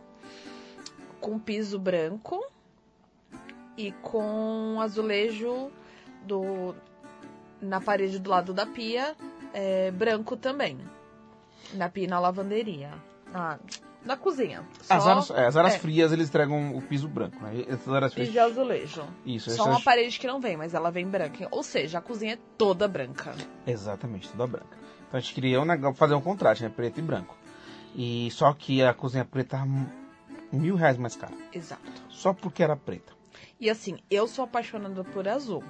com piso branco e com azulejo do, na parede do lado da pia, é, branco também. Na pia e na lavanderia. Na, na cozinha. as Só áreas, é, as áreas é. frias eles entregam o piso branco, né? As áreas frias. de azulejo. Isso, Só essas- uma parede que não vem, mas ela vem branca. Ou seja, a cozinha é toda branca. Exatamente, toda branca. Então a gente queria um fazer um contraste, né? Preto e branco. E só que a cozinha preta tava mil reais mais cara. Exato. Só porque era preta. E assim, eu sou apaixonada por azul.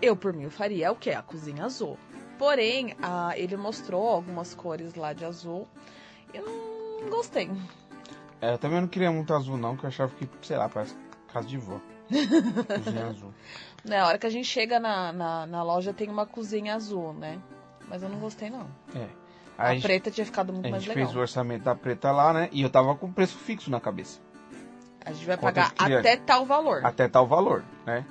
Eu, por mim, faria o quê? A cozinha azul. Porém, ah, ele mostrou algumas cores lá de azul. Eu não gostei. É, eu também não queria muito azul não, que eu achava que, sei lá, parece casa de vó. cozinha azul. Na hora que a gente chega na, na, na loja, tem uma cozinha azul, né? Mas eu não gostei, não. É. A, a gente, preta tinha ficado muito a mais gente legal. fez o orçamento da preta lá, né? E eu tava com preço fixo na cabeça. A gente vai Quanto pagar a gente queria? até tal valor. Até tal valor, né?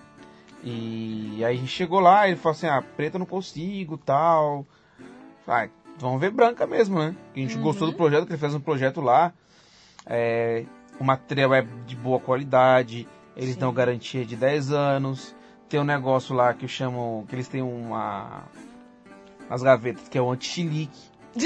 E aí a gente chegou lá, ele falou assim, ah, preta não consigo, tal. Ah, vamos ver branca mesmo, né? A gente gostou do projeto, que ele fez um projeto lá. É, o material é de boa qualidade, eles Sim. dão garantia de 10 anos. Tem um negócio lá que eu chamo, que eles têm uma... As gavetas, que é o anti-chilique.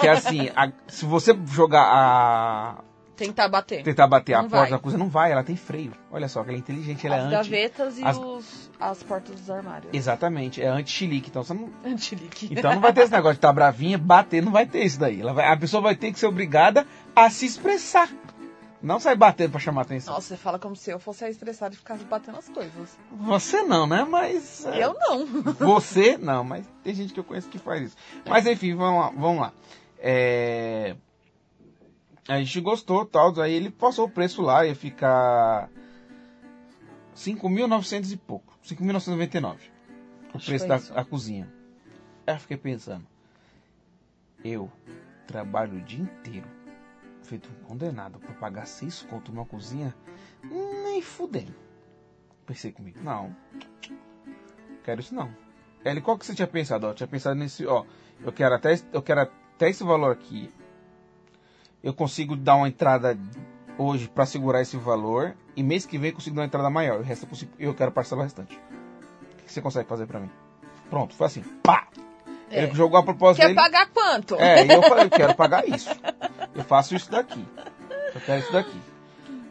que é assim, a- se você jogar a... Tentar bater. Tentar bater a Não porta vai. da cozinha, não vai, ela tem freio. Olha só, que ela é inteligente, ela as é anti... gavetas e as- os, as portas dos armários. Exatamente, é anti-chilique, então você não... Antilique. Então não vai ter esse negócio de estar bravinha, bater, não vai ter isso daí. Ela vai- a pessoa vai ter que ser obrigada a se expressar. Não sair batendo pra chamar atenção. Nossa, você fala como se eu fosse a estressada e ficasse batendo as coisas. Você não, né? Mas. é, Eu não. Você não, mas tem gente que eu conheço que faz isso. Mas enfim, vamos lá. Vamos lá. É, A gente gostou tal, aí ele passou o preço lá, ia ficar 5.900 e pouco. 5.999. O Acho preço da a cozinha. Aí eu fiquei pensando. Eu trabalho o dia inteiro, feito um condenado, pra pagar seis conto numa cozinha, nem fudendo. Pensei comigo, não, quero isso não. Ele, qual que você tinha pensado? Ó, tinha pensado nesse, ó, eu quero até, eu quero até esse valor aqui. Eu consigo dar uma entrada hoje pra segurar esse valor e mês que vem eu consigo dar uma entrada maior. O resto eu, consigo, eu quero parcelar o restante. O que você consegue fazer pra mim? Pronto, foi assim, pá! É. Ele jogou a proposta Quer dele. pagar quanto? É, e eu falei, eu quero pagar isso. Eu faço isso daqui. Eu quero isso daqui.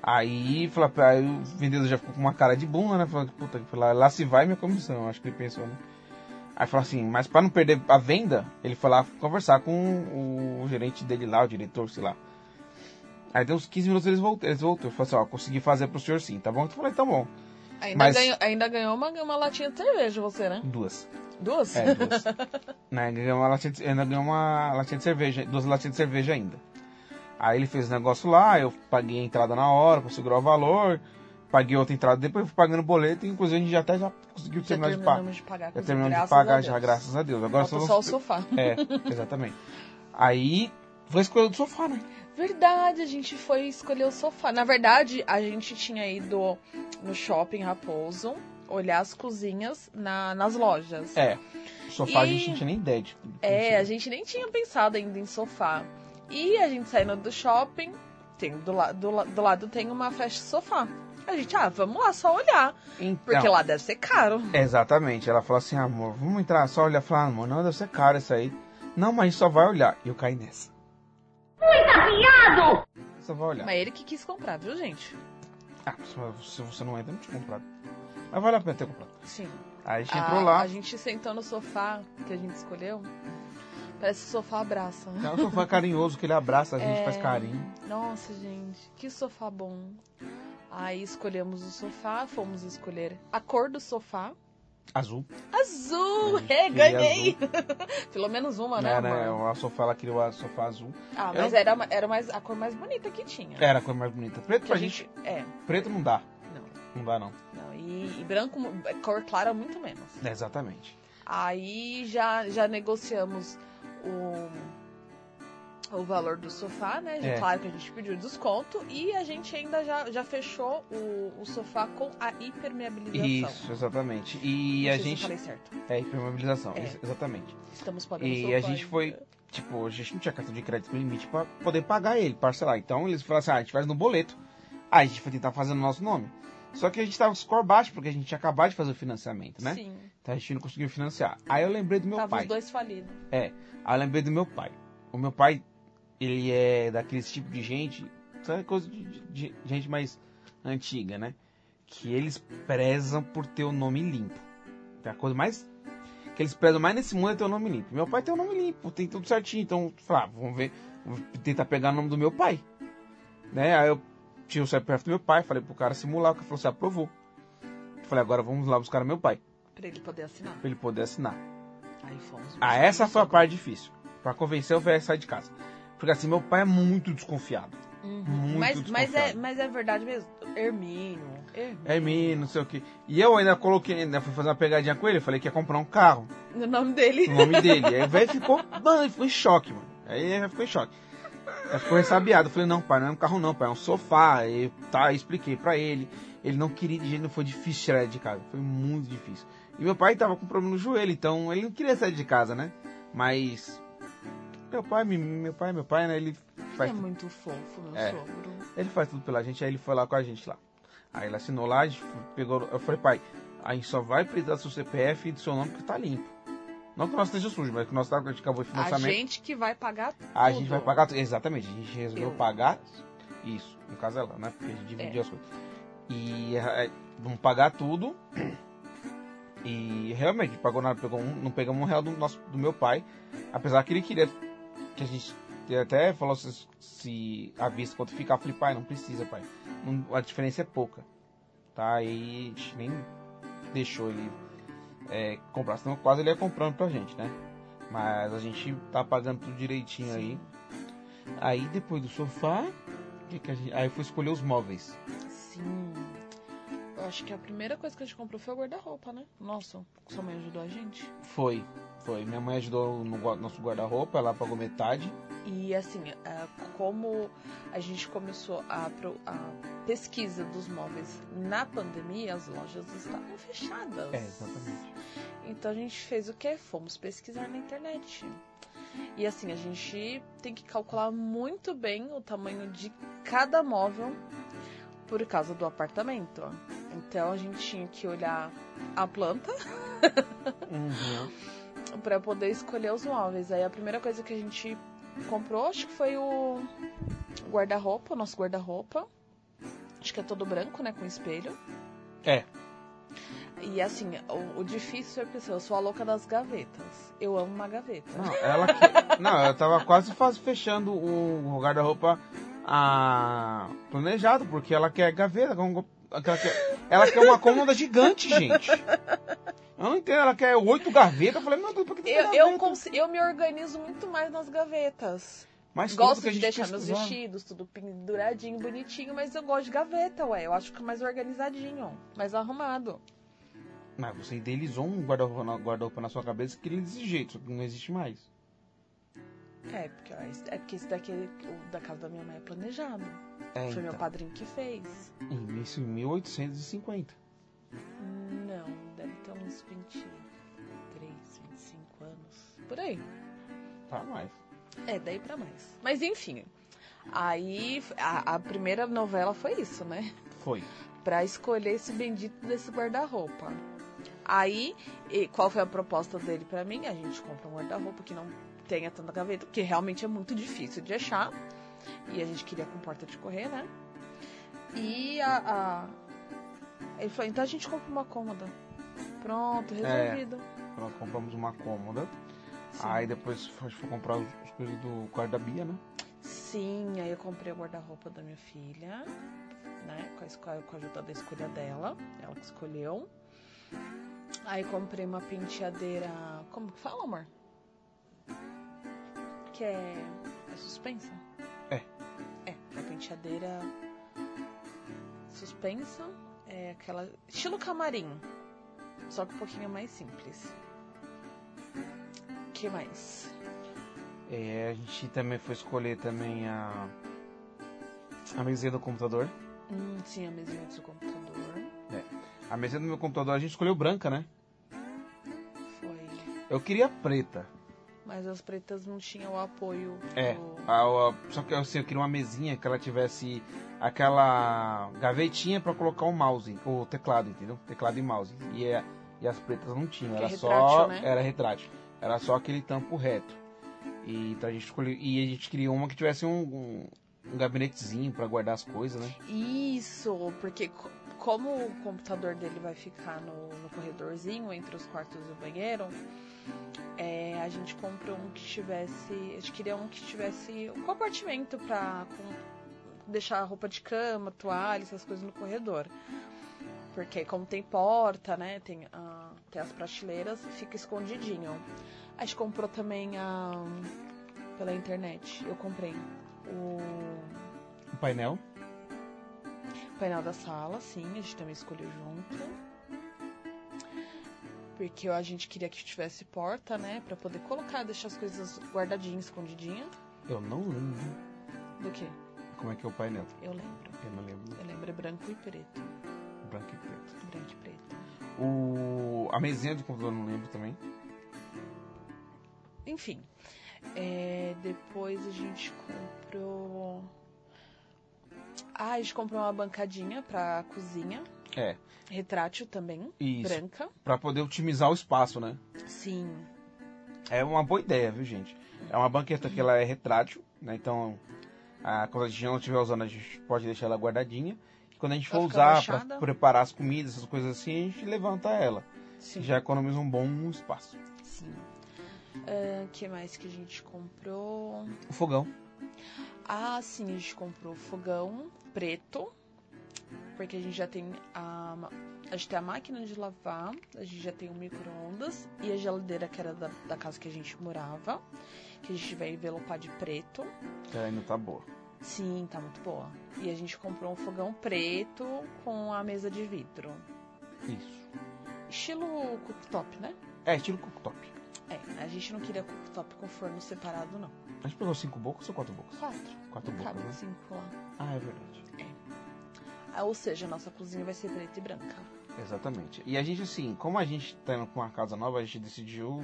Aí, falei, aí o vendedor já ficou com uma cara de bunda, né? Falou, puta, lá, lá se vai minha comissão, acho que ele pensou, né? Aí falou assim, mas pra não perder a venda, ele foi lá conversar com o gerente dele lá, o diretor, sei lá. Aí deu uns 15 minutos eles voltaram, eles voltaram. Falou assim, ó, consegui fazer pro senhor sim, tá bom? Eu falei, tá bom. Ainda, Mas- ganhou, ainda ganhou uma, uma latinha de cerveja, você, né? Duas. Duas? É, duas. né, ganhou uma latinha de, ainda ganhou uma latinha de cerveja, duas latinhas de cerveja ainda. Aí ele fez o negócio lá, eu paguei a entrada na hora segurar o valor, paguei outra entrada, depois eu fui pagando boleto, e inclusive a gente já até já conseguiu Já terminar de pagar. de pagar. Já terminamos de graças pagar a já, Deus. graças a Deus. Agora Falta só, só o sofá. É, exatamente. Aí foi a escolha do sofá, né? Verdade, a gente foi escolher o sofá. Na verdade, a gente tinha ido no shopping Raposo olhar as cozinhas na- nas lojas. É. O sofá a E- gente não tinha nem ideia de. de É, a gente nem tinha pensado ainda em sofá. E a gente saindo do shopping, tem, do, la- do, do lado tem uma festa sofá. A gente, ah, vamos lá só olhar. Então, Porque lá deve ser caro. Exatamente. Ela falou assim, amor, vamos entrar só olhar. Falar, amor, não, deve ser caro isso aí. Não, mas a gente só vai olhar. E eu caí nessa. Só vai olhar. Mas ele que quis comprar, viu, gente? Ah, se- você não entra, eu não tinha comprado. Mas vale a pena ter comprado. Sim. Aí a gente A, entrou lá. a gente sentou no sofá que a gente escolheu. Parece que o sofá abraça. É um sofá carinhoso, que ele abraça, a gente É. faz carinho. Nossa, gente, que sofá bom. Aí escolhemos o sofá, fomos escolher a cor do sofá. Azul. Azul! É, É, ganhei! queria Pelo menos uma, né, Né, né? amor? A sofá, ela queria o sofá azul. Ah, Eu- mas era, era mais, a cor mais bonita que tinha. Era a cor mais bonita. Preto Que pra a gente... gente. É, Preto não dá. não. Não dá, não. não. E, e branco, é cor clara, muito menos. É, exatamente. Aí já, já negociamos o, o valor do sofá, né? É. Claro que a gente pediu desconto e a gente ainda já, já fechou o, o sofá com a hipermeabilização. Isso, exatamente. E Não a sei se eu gente. falei certo. É, hipermobilização, É. ex- exatamente. Estamos pagando E sofá a gente foi, tipo, a gente não tinha cartão de crédito com limite pra poder pagar ele, parcelar. Então eles falaram assim, ah, a gente faz no boleto. Aí a gente foi tentar fazer no nosso nome. Só que a gente tava com score baixo, porque a gente tinha acabado de fazer o financiamento, né? Sim, Então a gente não conseguiu financiar. Aí eu lembrei do meu tava pai. os dois falidos. É, aí eu lembrei do meu pai. O meu pai, ele é daqueles tipo de gente, sabe coisa de, de- de gente mais antiga, né? Que eles prezam por ter o nome limpo. É a coisa mais que eles prezam mais nesse mundo é ter o nome limpo. Meu pai tem o nome limpo, tem tudo certinho, então, falei, ah, vamos ver, vou tentar pegar o nome do meu pai. Né? Aí eu tinha o CPF do meu pai, falei pro cara simular, o cara falou assim, aprovou. Falei, agora vamos lá buscar o meu pai, Pra ele poder assinar. pra ele poder assinar. Aí fomos. Ah, essa foi a parte difícil. Pra convencer o velho a sair de casa. Porque assim, meu pai é muito desconfiado. Muito Uhum. mas, mas, é, desconfiado. mas é verdade mesmo. Hermínio. Hermínio. É mim, não sei o que. E eu ainda coloquei, ainda fui fazer uma pegadinha com ele, falei que ia comprar um carro. O nome dele. O nome dele. Aí o velho ficou, mano, ele ficou em choque, mano. Aí ele ficou em choque. Aí ficou ressabiado. Eu falei, não, pai, não é um carro não, pai, é um sofá. Aí, tá, expliquei pra ele. Ele não queria de jeito, não foi difícil tirar ele de casa. Foi muito difícil. E meu pai tava com problema no joelho, então ele não queria sair de casa, né? Mas. Meu pai, me- meu pai, meu pai, né? Ele Ele faz é muito fofo, meu É. sogro. ele faz tudo pela gente, aí ele foi lá com a gente lá. Aí ele assinou lá, a gente pegou. Eu falei, pai, a gente só vai precisar do seu CPF e do seu nome porque tá limpo. Não que o nosso esteja sujo, mas que o nosso tá, a gente acabou de A financiamento. gente que vai pagar tudo. A gente vai pagar. tu- Exatamente, a gente resolveu Eu. pagar isso. No caso ela, né? Porque a gente dividiu É. as coisas. E é, vamos pagar tudo. E realmente, pagou nada, pegou um, não pegamos um real do, nosso, do meu pai. Apesar que ele queria que a gente até falou se, se a vista quanto ficar. Falei, pai, não precisa, pai. Não- a diferença é pouca. Tá? E a gente nem deixou ele é, comprar, senão quase ele ia comprando pra gente, né? Mas a gente tá pagando tudo direitinho aí. Aí depois do sofá, que que a gente- aí foi escolher os móveis. Sim. Eu acho que a primeira coisa que a gente comprou foi o guarda-roupa, né? Nossa, sua mãe ajudou a gente. Foi, foi. Minha mãe ajudou no nosso guarda-roupa, ela pagou metade. E assim, é, como a gente começou a, a pesquisa dos móveis na pandemia, as lojas estavam fechadas. É, exatamente. Então a gente fez o quê? Fomos pesquisar na internet. E assim, a gente tem que calcular muito bem o tamanho de cada móvel por causa do apartamento. Então a gente tinha que olhar a planta Uhum. para poder escolher os móveis. Aí a primeira coisa que a gente comprou, acho que foi o guarda-roupa, o nosso guarda-roupa. Acho que é todo branco, né, com espelho. É. E assim, o, o difícil é porque eu sou a louca das gavetas. Eu amo uma gaveta. Não, ela que- Não, eu tava quase fechando o guarda-roupa ah, planejado, porque ela quer gaveta. com- Ela quer, ela quer uma cômoda gigante, gente. Eu não entendo, ela quer oito gavetas. Eu falei, meu Deus, por que tem Eu, eu, eu me organizo muito mais nas gavetas. Mas Gosto de deixar meus vestidos tudo penduradinho, bonitinho, mas eu gosto de gaveta, ué. Eu acho que é mais organizadinho, mais arrumado. Mas você idealizou um guarda-roupa na, guarda-roupa na sua cabeça que ele desse jeito, só que não existe mais. É, porque, ó, é porque esse daqui, o da casa da minha mãe é planejado. É, Foi meu então. padrinho que fez. Em isso em 1850. Não, deve ter uns 23, 25 anos. Por aí. Tá mais. É, daí pra mais. Mas enfim. Aí a, a primeira novela foi isso, né? Foi. Pra escolher esse bendito desse guarda-roupa. Aí, e qual foi a proposta dele pra mim? A gente compra um guarda-roupa que não tenha tanta gaveta, porque realmente é muito difícil de achar. E a gente queria com porta de correr, né? E a, a- ele falou, então a gente compra uma cômoda. Pronto, resolvido. Nós compramos uma cômoda. Sim. Aí depois a gente foi comprar as coisas do quarto da Bia, né? Sim, aí eu comprei o guarda-roupa da minha filha, né? Com a, esco- com a ajuda da escolha dela, ela que escolheu. Aí comprei uma penteadeira. Como que fala, amor? Que é. É suspensa? É. É, uma penteadeira suspensa. É aquela. Estilo camarim. Só que um pouquinho mais simples. que mais? É, a gente também foi escolher também a, a mesinha do computador. Hum, sim, a mesinha do seu computador. A mesinha do meu computador a gente escolheu branca, né? Foi. Eu queria preta. Mas as pretas não tinham o apoio. É, do- a- a- só que assim, eu queria uma mesinha que ela tivesse aquela gavetinha pra colocar o mouse, o teclado, entendeu? Teclado e mouse. E, é- e as pretas não tinham, Que era é só retrátil, né? era retrátil. Era só aquele tampo reto. E então a gente escolheu e a gente queria uma que tivesse um, um, um gabinetezinho pra guardar as coisas, né? Isso, porque co- como o computador dele vai ficar no, no corredorzinho entre os quartos e o banheiro, é, a gente comprou um que tivesse. A gente queria um que tivesse um compartimento pra com- deixar roupa de cama, toalha, essas coisas no corredor. Porque como tem porta, né? Tem, tem as prateleiras, fica escondidinho. A gente comprou também a, pela internet. Eu comprei o O painel. painel da sala, sim, a gente também escolheu junto. Porque a gente queria que tivesse porta, né? Pra poder colocar, deixar as coisas guardadinhas, escondidinhas. Eu não lembro Do que? como é que é o painel. Eu lembro. Eu não lembro. Eu lembro é branco e preto. Branco e preto. Branco e preto. O a mesinha do computador eu não lembro também. Enfim. É, depois a gente comprou. Ah, a gente comprou uma bancadinha pra cozinha. É. Retrátil também. Isso. Branca. Pra poder otimizar o espaço, né? Sim. É uma boa ideia, viu, gente? É uma banqueta que ela é retrátil, né? Então, a, quando a gente não estiver usando, a gente pode deixar ela guardadinha. E quando a gente Ela for usar para preparar as comidas, essas coisas assim, a gente levanta ela. Sim. Já economiza um bom espaço. Sim. O que mais que a gente comprou? O fogão. Ah, sim, a gente comprou fogão preto. Porque a gente já tem a, a gente tem a máquina de lavar, a gente já tem o micro-ondas e a geladeira que era da, da casa que a gente morava. Que a gente vai envelopar de preto. Que ainda tá boa. Sim, tá muito boa. E a gente comprou um fogão preto com a mesa de vidro. Isso. Estilo cooktop, né? É, estilo cooktop. É, a gente não queria cooktop com forno separado, não. A gente pegou cinco bocas ou quatro bocas? Quatro. Quatro Não bocas, cabe né? cinco lá. Ah, é verdade. Ah, ou seja, a nossa cozinha vai ser preta e branca. Exatamente. E a gente, assim, como a gente tá indo com uma casa nova, a gente decidiu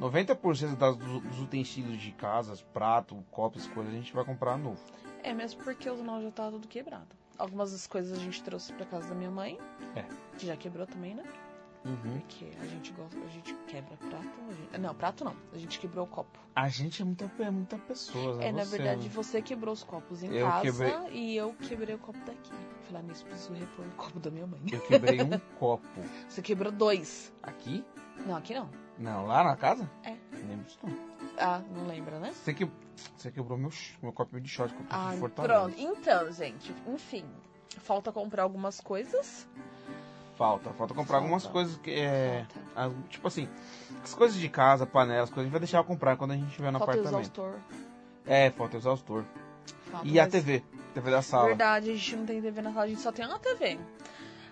90% das, dos, dos utensílios de casas, prato, copos, coisas, a gente vai comprar novo. É, mesmo porque os nós já tá tudo quebrado. Algumas das coisas a gente trouxe pra casa da minha mãe. É. Que já quebrou também, né? Uhum. Porque a gente gosta, a gente quebra prato. gente- Não, prato não. A gente quebrou o copo. A gente é muita, é muita pessoa? É, na Você, verdade, né? você quebrou os copos em Eu casa quebrei. e eu quebrei o copo daqui. Falar nisso, preciso repor o copo da minha mãe. Eu quebrei um copo. Você quebrou dois. Aqui? Não, aqui não. Não, lá na casa? É. Não lembro disso, não. Ah, não lembra, né? Você, que... Você quebrou meu, meu copinho de shot que eu trouxe Ah, de Fortaleza. pronto. Então, gente, enfim. Falta comprar algumas coisas. Falta, falta comprar Falta. algumas coisas que é... As- tipo assim, as coisas de casa, panelas, coisas, a gente vai deixar eu comprar quando a gente estiver no Falta apartamento. exaustor. É, falta o exaustor. Falta E a TV, TV da sala. Verdade, a gente não tem TV na sala, a gente só tem uma TV.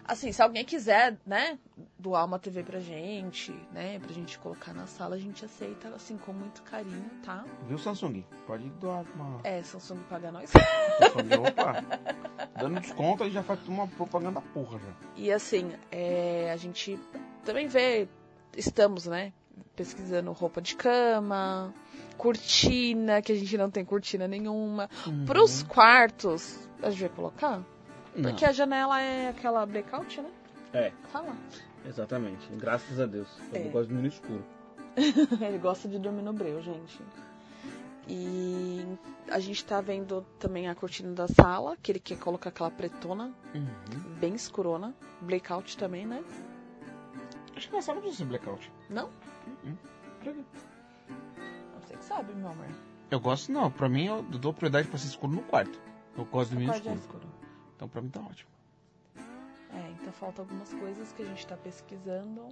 Assim, se alguém quiser, né, doar uma TV pra gente, né, pra gente colocar na sala, a gente aceita, assim, com muito carinho, tá? Viu, Samsung? Pode doar uma É, Samsung paga nós. Samsung. Opa, dando desconto, aí já faz uma propaganda porra já. E assim, é, a gente também vê, estamos, né, pesquisando roupa de cama, cortina, que a gente não tem cortina nenhuma. Pros quartos, a gente vai colocar? Não. Porque a janela é aquela blackout, né? É, Tá lá. exatamente. Graças a Deus. Eu É. gosto de no escuro. Ele gosta de dormir no breu, gente. E a gente tá vendo também a cortina da sala, que ele quer colocar aquela pretona, Uhum. bem escurona. Blackout também, né? Acho que na sala não precisa ser blackout. Não? Quê? Você que sabe, meu amor. Eu gosto, não. Pra mim, eu dou prioridade pra ser escuro no quarto. Eu gosto de O dormir no quarto é escuro. Então pra mim tá ótimo. É, então falta algumas coisas que a gente tá pesquisando.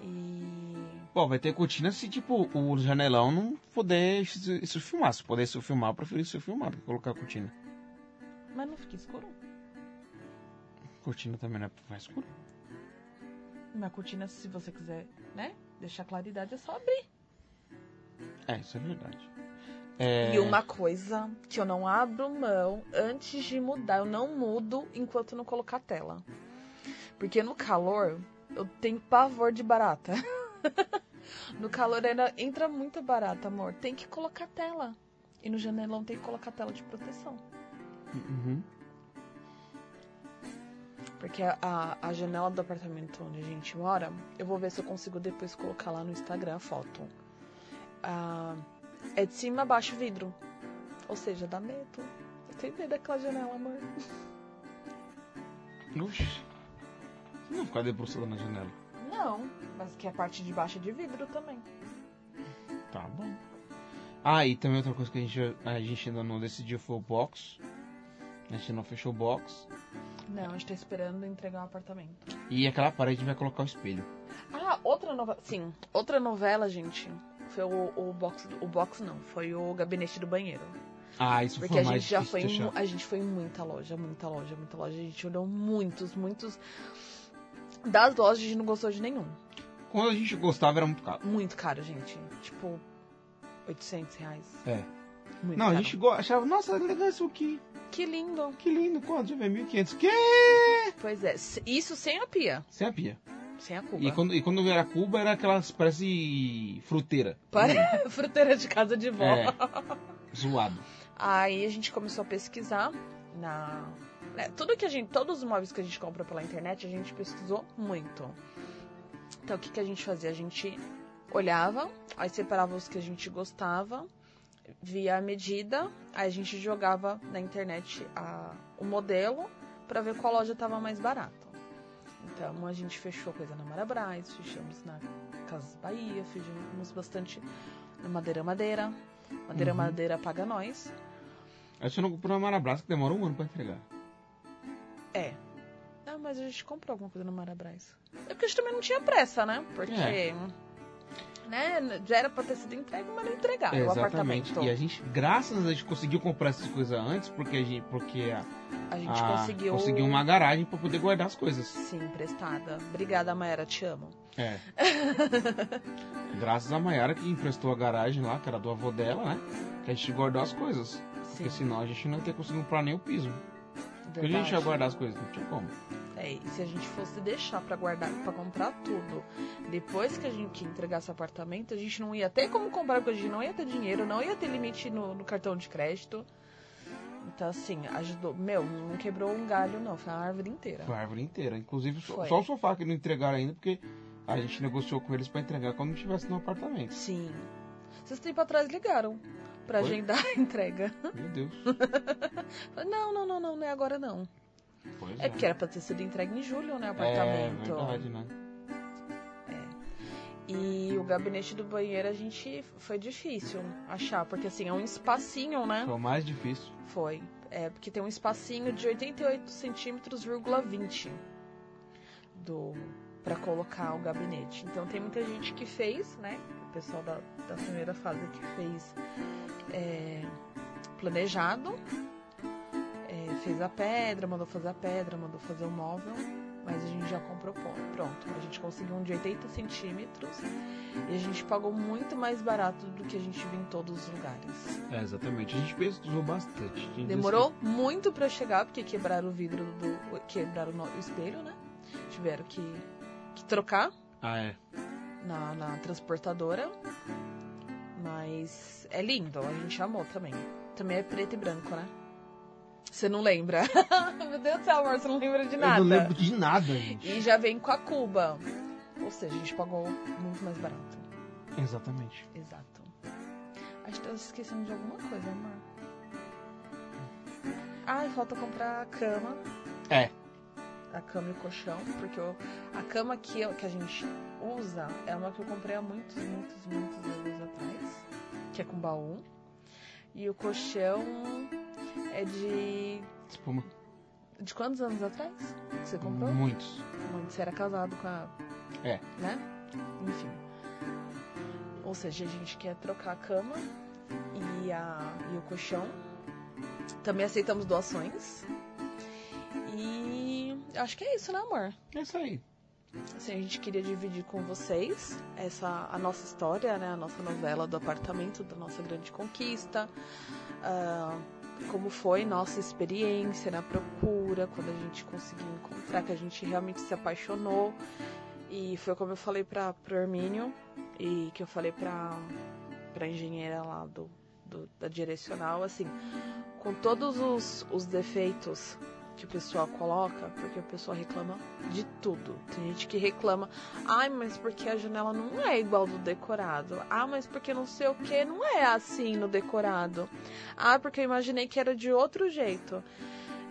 E. Bom, vai ter cortina se, tipo, o janelão não puder se, se filmar. Se puder se filmar, eu prefiro se filmar do que colocar cortina. Mas não fica escuro. Cortina também não é mais escuro. Na cortina, se você quiser, né? Deixar claridade, é só abrir. É, isso é verdade. É, E uma coisa que eu não abro mão antes de mudar, eu não mudo enquanto não colocar tela. Porque no calor, eu tenho pavor de barata. no calor ainda entra muita barata, amor. Tem que colocar tela. E no janelão tem que colocar tela de proteção. Uhum. Porque a, a janela do apartamento onde a gente mora, eu vou ver se eu consigo depois colocar lá no Instagram a foto. Ah, é de cima a baixo vidro. Ou seja, dá medo. Eu tenho medo daquela janela, amor. Oxi. Você não ficar debruçada na janela. Não, mas que a parte de baixo é de vidro também. Tá bom. Ah, e também outra coisa que a gente, a gente ainda não decidiu foi o box. A gente não fechou o box. Não, a gente tá esperando entregar o apartamento. E aquela parede vai colocar o espelho. Ah, outra novela. Sim, outra novela, gente. Foi o, o box. O box não, foi o gabinete do banheiro. Ah, isso Porque foi a gente já foi. em. A gente foi em muita loja, muita loja, muita loja. A gente olhou muitos, muitos. Das lojas a gente não gostou de nenhum. Quando a gente gostava era muito caro. Muito caro, gente. Tipo, 800 reais. É. Muito Não, a caro. gente go- achava, nossa, legal isso aqui. Que lindo. Que lindo, quanto? Deixa eu ver, 1.500. Que? Pois é, isso sem a pia. Sem a pia. Sem a cuba. E quando, e quando era Cuba, era aquelas, parece fruteira. Para... Fruteira de casa de vó. É. Zoado. Aí a gente começou a pesquisar na. né, tudo que a gente. Todos os móveis que a gente compra pela internet, a gente pesquisou muito. Então o que, que a gente fazia? A gente olhava, aí separava os que a gente gostava, via a medida, aí a gente jogava na internet a, o modelo para ver qual loja estava mais barato. Então a gente fechou coisa na Marabras, fechamos na Casas Bahia, fechamos bastante na Madeira Madeira. Madeira Uhum. Madeira paga nós. Aí você não comprou uma Marabras que demora um ano pra entregar. É. Não, mas a gente comprou alguma coisa no Marabras. É porque a gente também não tinha pressa, né? Porque. É. Né, já era pra ter sido entregue, mas não entregaram o Exatamente. apartamento. E a gente, graças a gente conseguiu comprar essas coisas antes, porque a gente, porque a, A gente a- conseguiu. conseguiu uma garagem pra poder guardar as coisas. Sim, emprestada. Obrigada, Maera, te amo. É. graças a Mayara que emprestou a garagem lá, que era do avô dela, né? Que a gente guardou as coisas. Sim, Porque senão a gente não ia ter conseguido comprar nem o piso. Porque a gente verdade. ia guardar as coisas, não tinha como. É, e se a gente fosse deixar pra guardar, pra comprar tudo, depois que a gente entregasse o apartamento, a gente não ia ter como comprar, porque a gente não ia ter dinheiro, não ia ter limite no, no cartão de crédito. Então, assim, ajudou. Meu, não quebrou um galho, não, foi a árvore inteira. Foi a árvore inteira. Inclusive só, só o sofá que não entregaram ainda, porque a gente negociou com eles pra entregar quando estivesse no apartamento. Sim. Vocês tempo atrás ligaram pra Foi? agendar a entrega. Meu Deus. Não, não, não, não, não é agora não. Pois É porque era pra ter sido entregue em julho, né, o É apartamento. verdade, né? E o gabinete do banheiro a gente foi difícil achar, porque assim, é um espacinho, né? Foi o mais difícil. Foi. É, porque tem um espacinho de 88 centímetros, vírgula 20 do para colocar o gabinete. Então tem muita gente que fez, né? O pessoal da, da primeira fase que fez é, planejado, é, fez a pedra, mandou fazer a pedra, mandou fazer o móvel, mas a gente já comprou pronto. A gente conseguiu um de 80 centímetros e a gente pagou muito mais barato do que a gente viu em todos os lugares. É, exatamente. A gente pesquisou bastante. Gente Demorou muito pra chegar, porque quebraram o vidro do. quebraram o espelho, né? Tiveram que, que trocar Ah, é. na, na transportadora. Mas é lindo, a gente amou também. Também é preto e branco, né? Você não lembra? Meu Deus do céu, amor, você não lembra de nada. Eu não lembro de nada, gente. E já vem com a Cuba. Ou seja, a gente pagou muito mais barato. Exatamente. Exato. A gente tá esquecendo de alguma coisa, amor. Ai, falta comprar a cama. É. A cama e o colchão, porque eu- a cama que, eu- que a gente usa é uma que eu comprei há muitos, muitos, muitos anos atrás, que é com baú. E o colchão é de. Espuma. De quantos anos atrás que você comprou? Muitos. Muito. Você era casado com a. É. Né? Enfim. Ou seja, a gente quer trocar a cama e, a, e o colchão. Também aceitamos doações. E acho que é isso, né, amor? É isso aí. Assim, a gente queria dividir com vocês essa a nossa história, né? A nossa novela do apartamento, da nossa grande conquista. ah, como foi nossa experiência na procura, quando a gente conseguiu encontrar, que a gente realmente se apaixonou. E foi como eu falei para pro Hermínio e que eu falei pra, pra engenheira lá do, do- da direcional, assim, com todos os, os defeitos que o pessoal coloca, porque o pessoal reclama de tudo. Tem gente que reclama, ai, mas porque a janela não é igual do decorado. Ah, mas porque não sei o que não é assim no decorado. Ah, porque eu imaginei que era de outro jeito.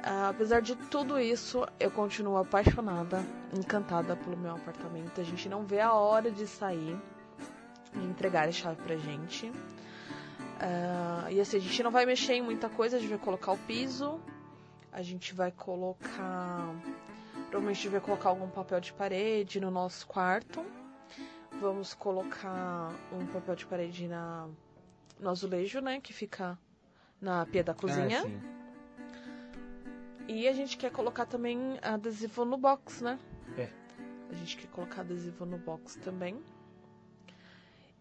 Ah, apesar de tudo isso, eu continuo apaixonada, encantada pelo meu apartamento. A gente não vê a hora de sair e entregar a chave pra gente. Ah, e assim, a gente não vai mexer em muita coisa, a gente vai colocar o piso, a gente vai colocar. Provavelmente a gente vai colocar algum papel de parede no nosso quarto. Vamos colocar um papel de parede na, no azulejo, né? Que fica na pia da cozinha. Ah, sim. E a gente quer colocar também adesivo no box, né? É. A gente quer colocar adesivo no box também.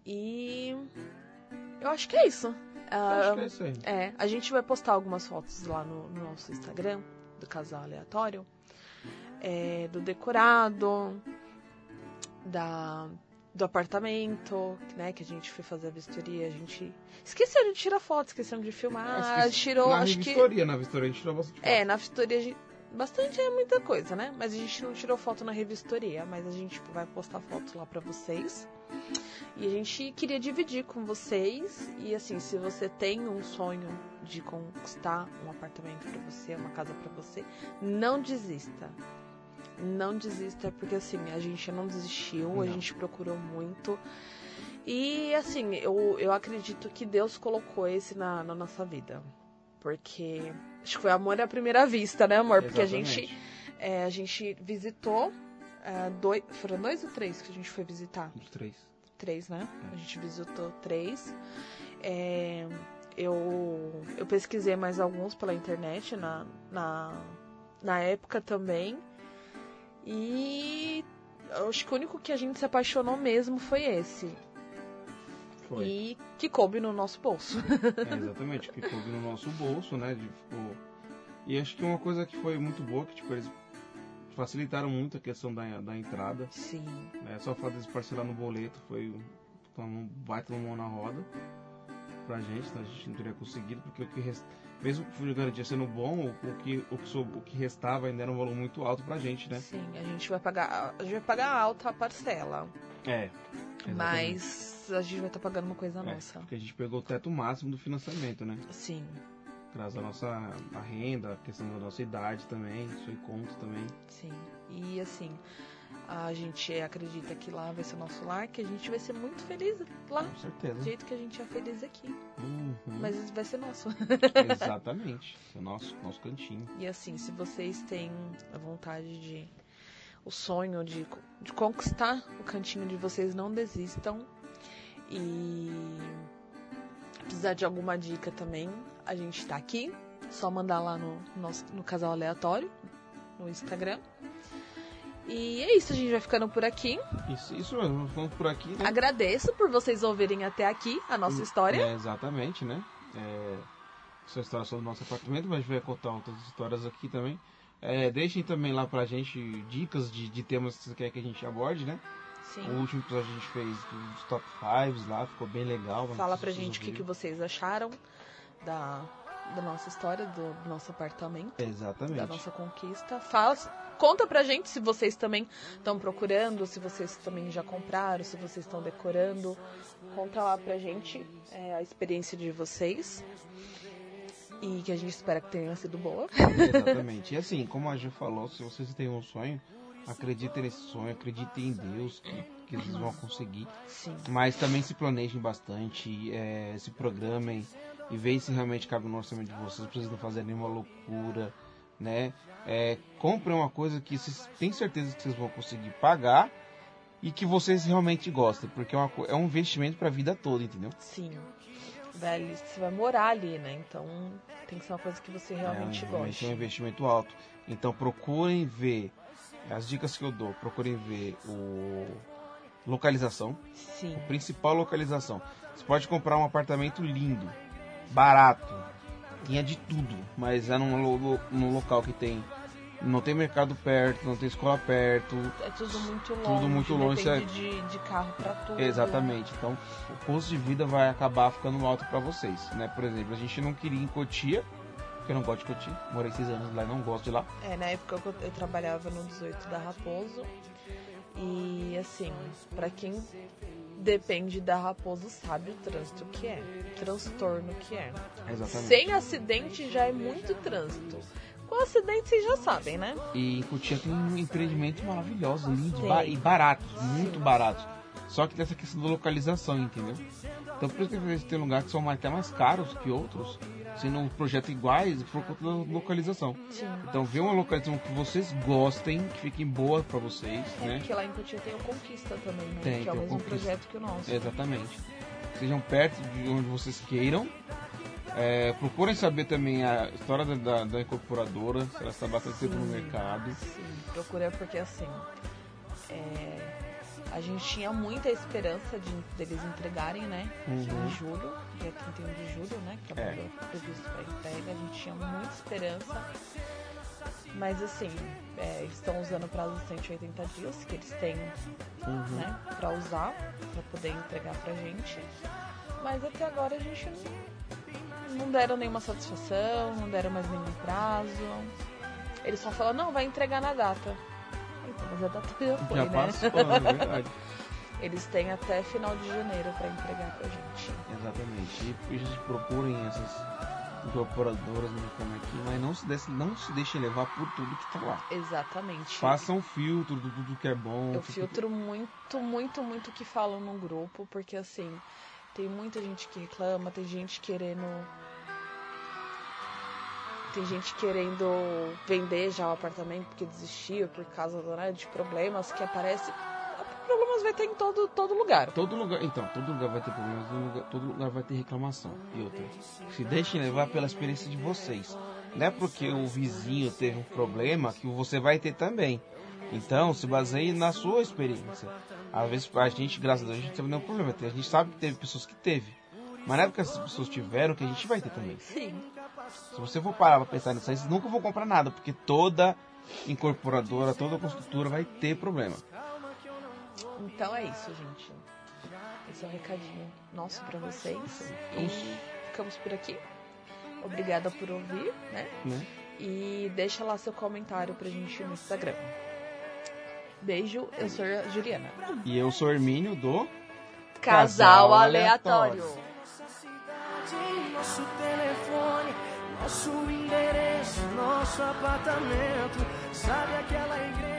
E eu acho que é isso. Acho Ah, que é isso aí. é, a gente vai postar algumas fotos lá no, no nosso Instagram do casal aleatório. É, do decorado, da, do apartamento, né? Que a gente foi fazer a vistoria. A gente esqueceu de tirar foto, esqueceu de filmar. Acho que tirou, na acho que. revistoria, na vistoria a gente tirou bastante É, foto. na vistoria a gente- bastante é muita coisa, né? Mas a gente não tirou foto na revistoria, mas a gente vai postar fotos lá pra vocês. E a gente queria dividir com vocês. E assim, se você tem um sonho de conquistar um apartamento pra você, uma casa pra você, não desista. Não desista, porque assim, a gente não desistiu, a Não. gente procurou muito. E assim, eu, eu acredito que Deus colocou esse na, na nossa vida. Porque acho que foi amor à primeira vista, né, amor? Porque a gente, Exatamente. é, a gente visitou. É, dois, foram dois ou três que a gente foi visitar? Os três. Três, né? A gente visitou três. É, eu, eu pesquisei mais alguns pela internet na, na, na época também. E acho que o único que a gente se apaixonou mesmo foi esse. Foi. E que coube no nosso bolso. É, exatamente, que coube no nosso bolso, né? De, ficou... E acho que uma coisa que foi muito boa, que tipo, eles facilitaram muito a questão da, da entrada. Sim. Né? Só o fato de parcelar no boleto foi um, baita mão na roda pra gente, então a gente não teria conseguido, porque o que rest... mesmo que o garantia sendo bom, o, que, o, que so- o que restava ainda era um valor muito alto pra gente, né? Sim, a gente vai pagar. A gente vai pagar alta a parcela. É. exatamente. Mas a gente vai estar pagando uma coisa É, nossa. porque a gente pegou o teto máximo do financiamento, né? Sim, Graças à nossa a renda, a questão da nossa idade também, isso aí conta também. sim. E assim, a gente acredita que lá vai ser o nosso lar, que a gente vai ser muito feliz lá. Com certeza. Do jeito que a gente é feliz aqui. Uhum. Mas vai ser nosso. Exatamente. É o nosso, nosso cantinho. E assim, se vocês têm a vontade de. o sonho de, de conquistar o cantinho de vocês, não desistam. E precisar de alguma dica também, a gente tá aqui. Só mandar lá no, nosso, no casal aleatório, no Instagram. E é isso, a gente vai ficando por aqui. Isso, isso mesmo, vamos por aqui, né? Agradeço por vocês ouvirem até aqui a nossa história. É, exatamente, né? É, essa história sobre o nosso apartamento, mas a gente vai contar outras histórias aqui também. É, deixem também lá pra gente dicas de, de temas que vocês querem que a gente aborde, né? Sim. O último episódio a gente fez dos top 5 lá, ficou bem legal. Fala pra gente o que, que vocês acharam da, da nossa história, do, do nosso apartamento. Exatamente. da nossa conquista. Fala, conta pra gente se vocês também estão procurando, se vocês também já compraram, se vocês estão decorando. Conta lá pra gente é, a experiência de vocês. E que a gente espera que tenha sido boa. Exatamente. E assim, como a Ju falou, se vocês têm um sonho, acreditem nesse sonho, acreditem em Deus, que, eles vão conseguir. Sim. Mas também se planejem bastante, é, se programem e vejam se realmente cabe no orçamento de vocês, pra vocês não fazerem nenhuma loucura, né? É, comprem uma coisa que vocês têm certeza que vocês vão conseguir pagar e que vocês realmente gostem, porque é, uma é um investimento pra vida toda, entendeu? Sim. Velho, você vai morar ali, né? Então tem que ser uma coisa que você realmente é, goste. é um investimento alto. Então procurem ver As dicas que eu dou, procurem ver o localização, Sim. principal localização. Você pode comprar um apartamento lindo, barato, tinha de tudo, mas é num, num local que tem não tem mercado perto, não tem escola perto, É tudo muito longe. Tudo muito longe, Depende de, de carro pra tudo. Exatamente. Então, o custo de vida vai acabar ficando alto para vocês, né? Por exemplo, a gente não queria em Cotia, porque eu não gosto de Cotia. Morei seis anos lá e não gosto de lá. É, na época eu, eu trabalhava no 18 da Raposo. E assim, pra quem depende da Raposo sabe o trânsito que é. O transtorno que é. Exatamente. Sem acidente já é muito trânsito. Com acidente vocês já sabem, né? E em Cotia tem um empreendimento maravilhoso, lindo e barato, muito barato. Só que tem essa questão da localização, entendeu? Então por isso que às vezes tem lugares que são até mais caros que outros, sendo um projeto iguais por conta da localização. Sim. Então vê uma localização que vocês gostem, que fiquem boa para vocês, É né? porque lá em Cotia tem o Conquista também, né? Tem, que é o mesmo Conquista. projeto que o nosso. Exatamente. Sejam perto de onde vocês queiram. É, procurem saber também a história da, da, da incorporadora, se ela está bastante tempo no mercado. Sim, procura porque assim. é, a gente tinha muita esperança de deles entregarem, né? Uhum. Em julho, dia 31 de julho, né? Que é, É. o previsto para entrega. A gente tinha muita esperança. Mas assim, é, estão usando o prazo de 180 dias que eles têm Uhum. né, pra usar, pra poder entregar pra gente. Mas até agora a gente não, não deram nenhuma satisfação, não deram mais nenhum prazo. Eles só falam, não, vai entregar na data. Então, mas a data já foi, Já né? passou, é verdade. Eles têm até final de janeiro pra entregar pra gente. Exatamente. E gente procurem essas incorporadoras no mercado aqui, mas não se, deixem, não se deixem levar por tudo que tá lá. Exatamente. Façam um filtro de tudo que é bom. Eu tudo- filtro muito, muito, muito o que falam no grupo, porque assim, tem muita gente que reclama, tem gente querendo. Tem gente querendo vender já o apartamento porque desistiu por causa né, de problemas que aparecem. Problemas vai ter em todo, todo lugar. Todo lugar, então, todo lugar vai ter problemas, todo lugar, todo lugar vai ter reclamação. E outra, se deixem levar pela experiência de vocês. Não é porque o vizinho teve um problema que você vai ter também. Então, se baseie na sua experiência. Às vezes, a gente, graças a Deus, a gente teve nenhum problema. A gente sabe que teve pessoas que teve. Mas não é porque essas pessoas tiveram que a gente vai ter também. Sim. Se você for parar pra pensar nisso aí, vocês nunca vão comprar nada, porque toda incorporadora, toda construtora vai ter problema. Então é isso, gente. Esse é um recadinho nosso pra vocês. Vamos- E ficamos por aqui. Obrigada por ouvir, né? Né? E deixa lá seu comentário pra gente no Instagram. Beijo, eu sou a Juliana. E eu sou Hermínio do Casal Casal aleatório. aleatório. Nosso endereço, nosso apartamento. Sabe aquela igreja?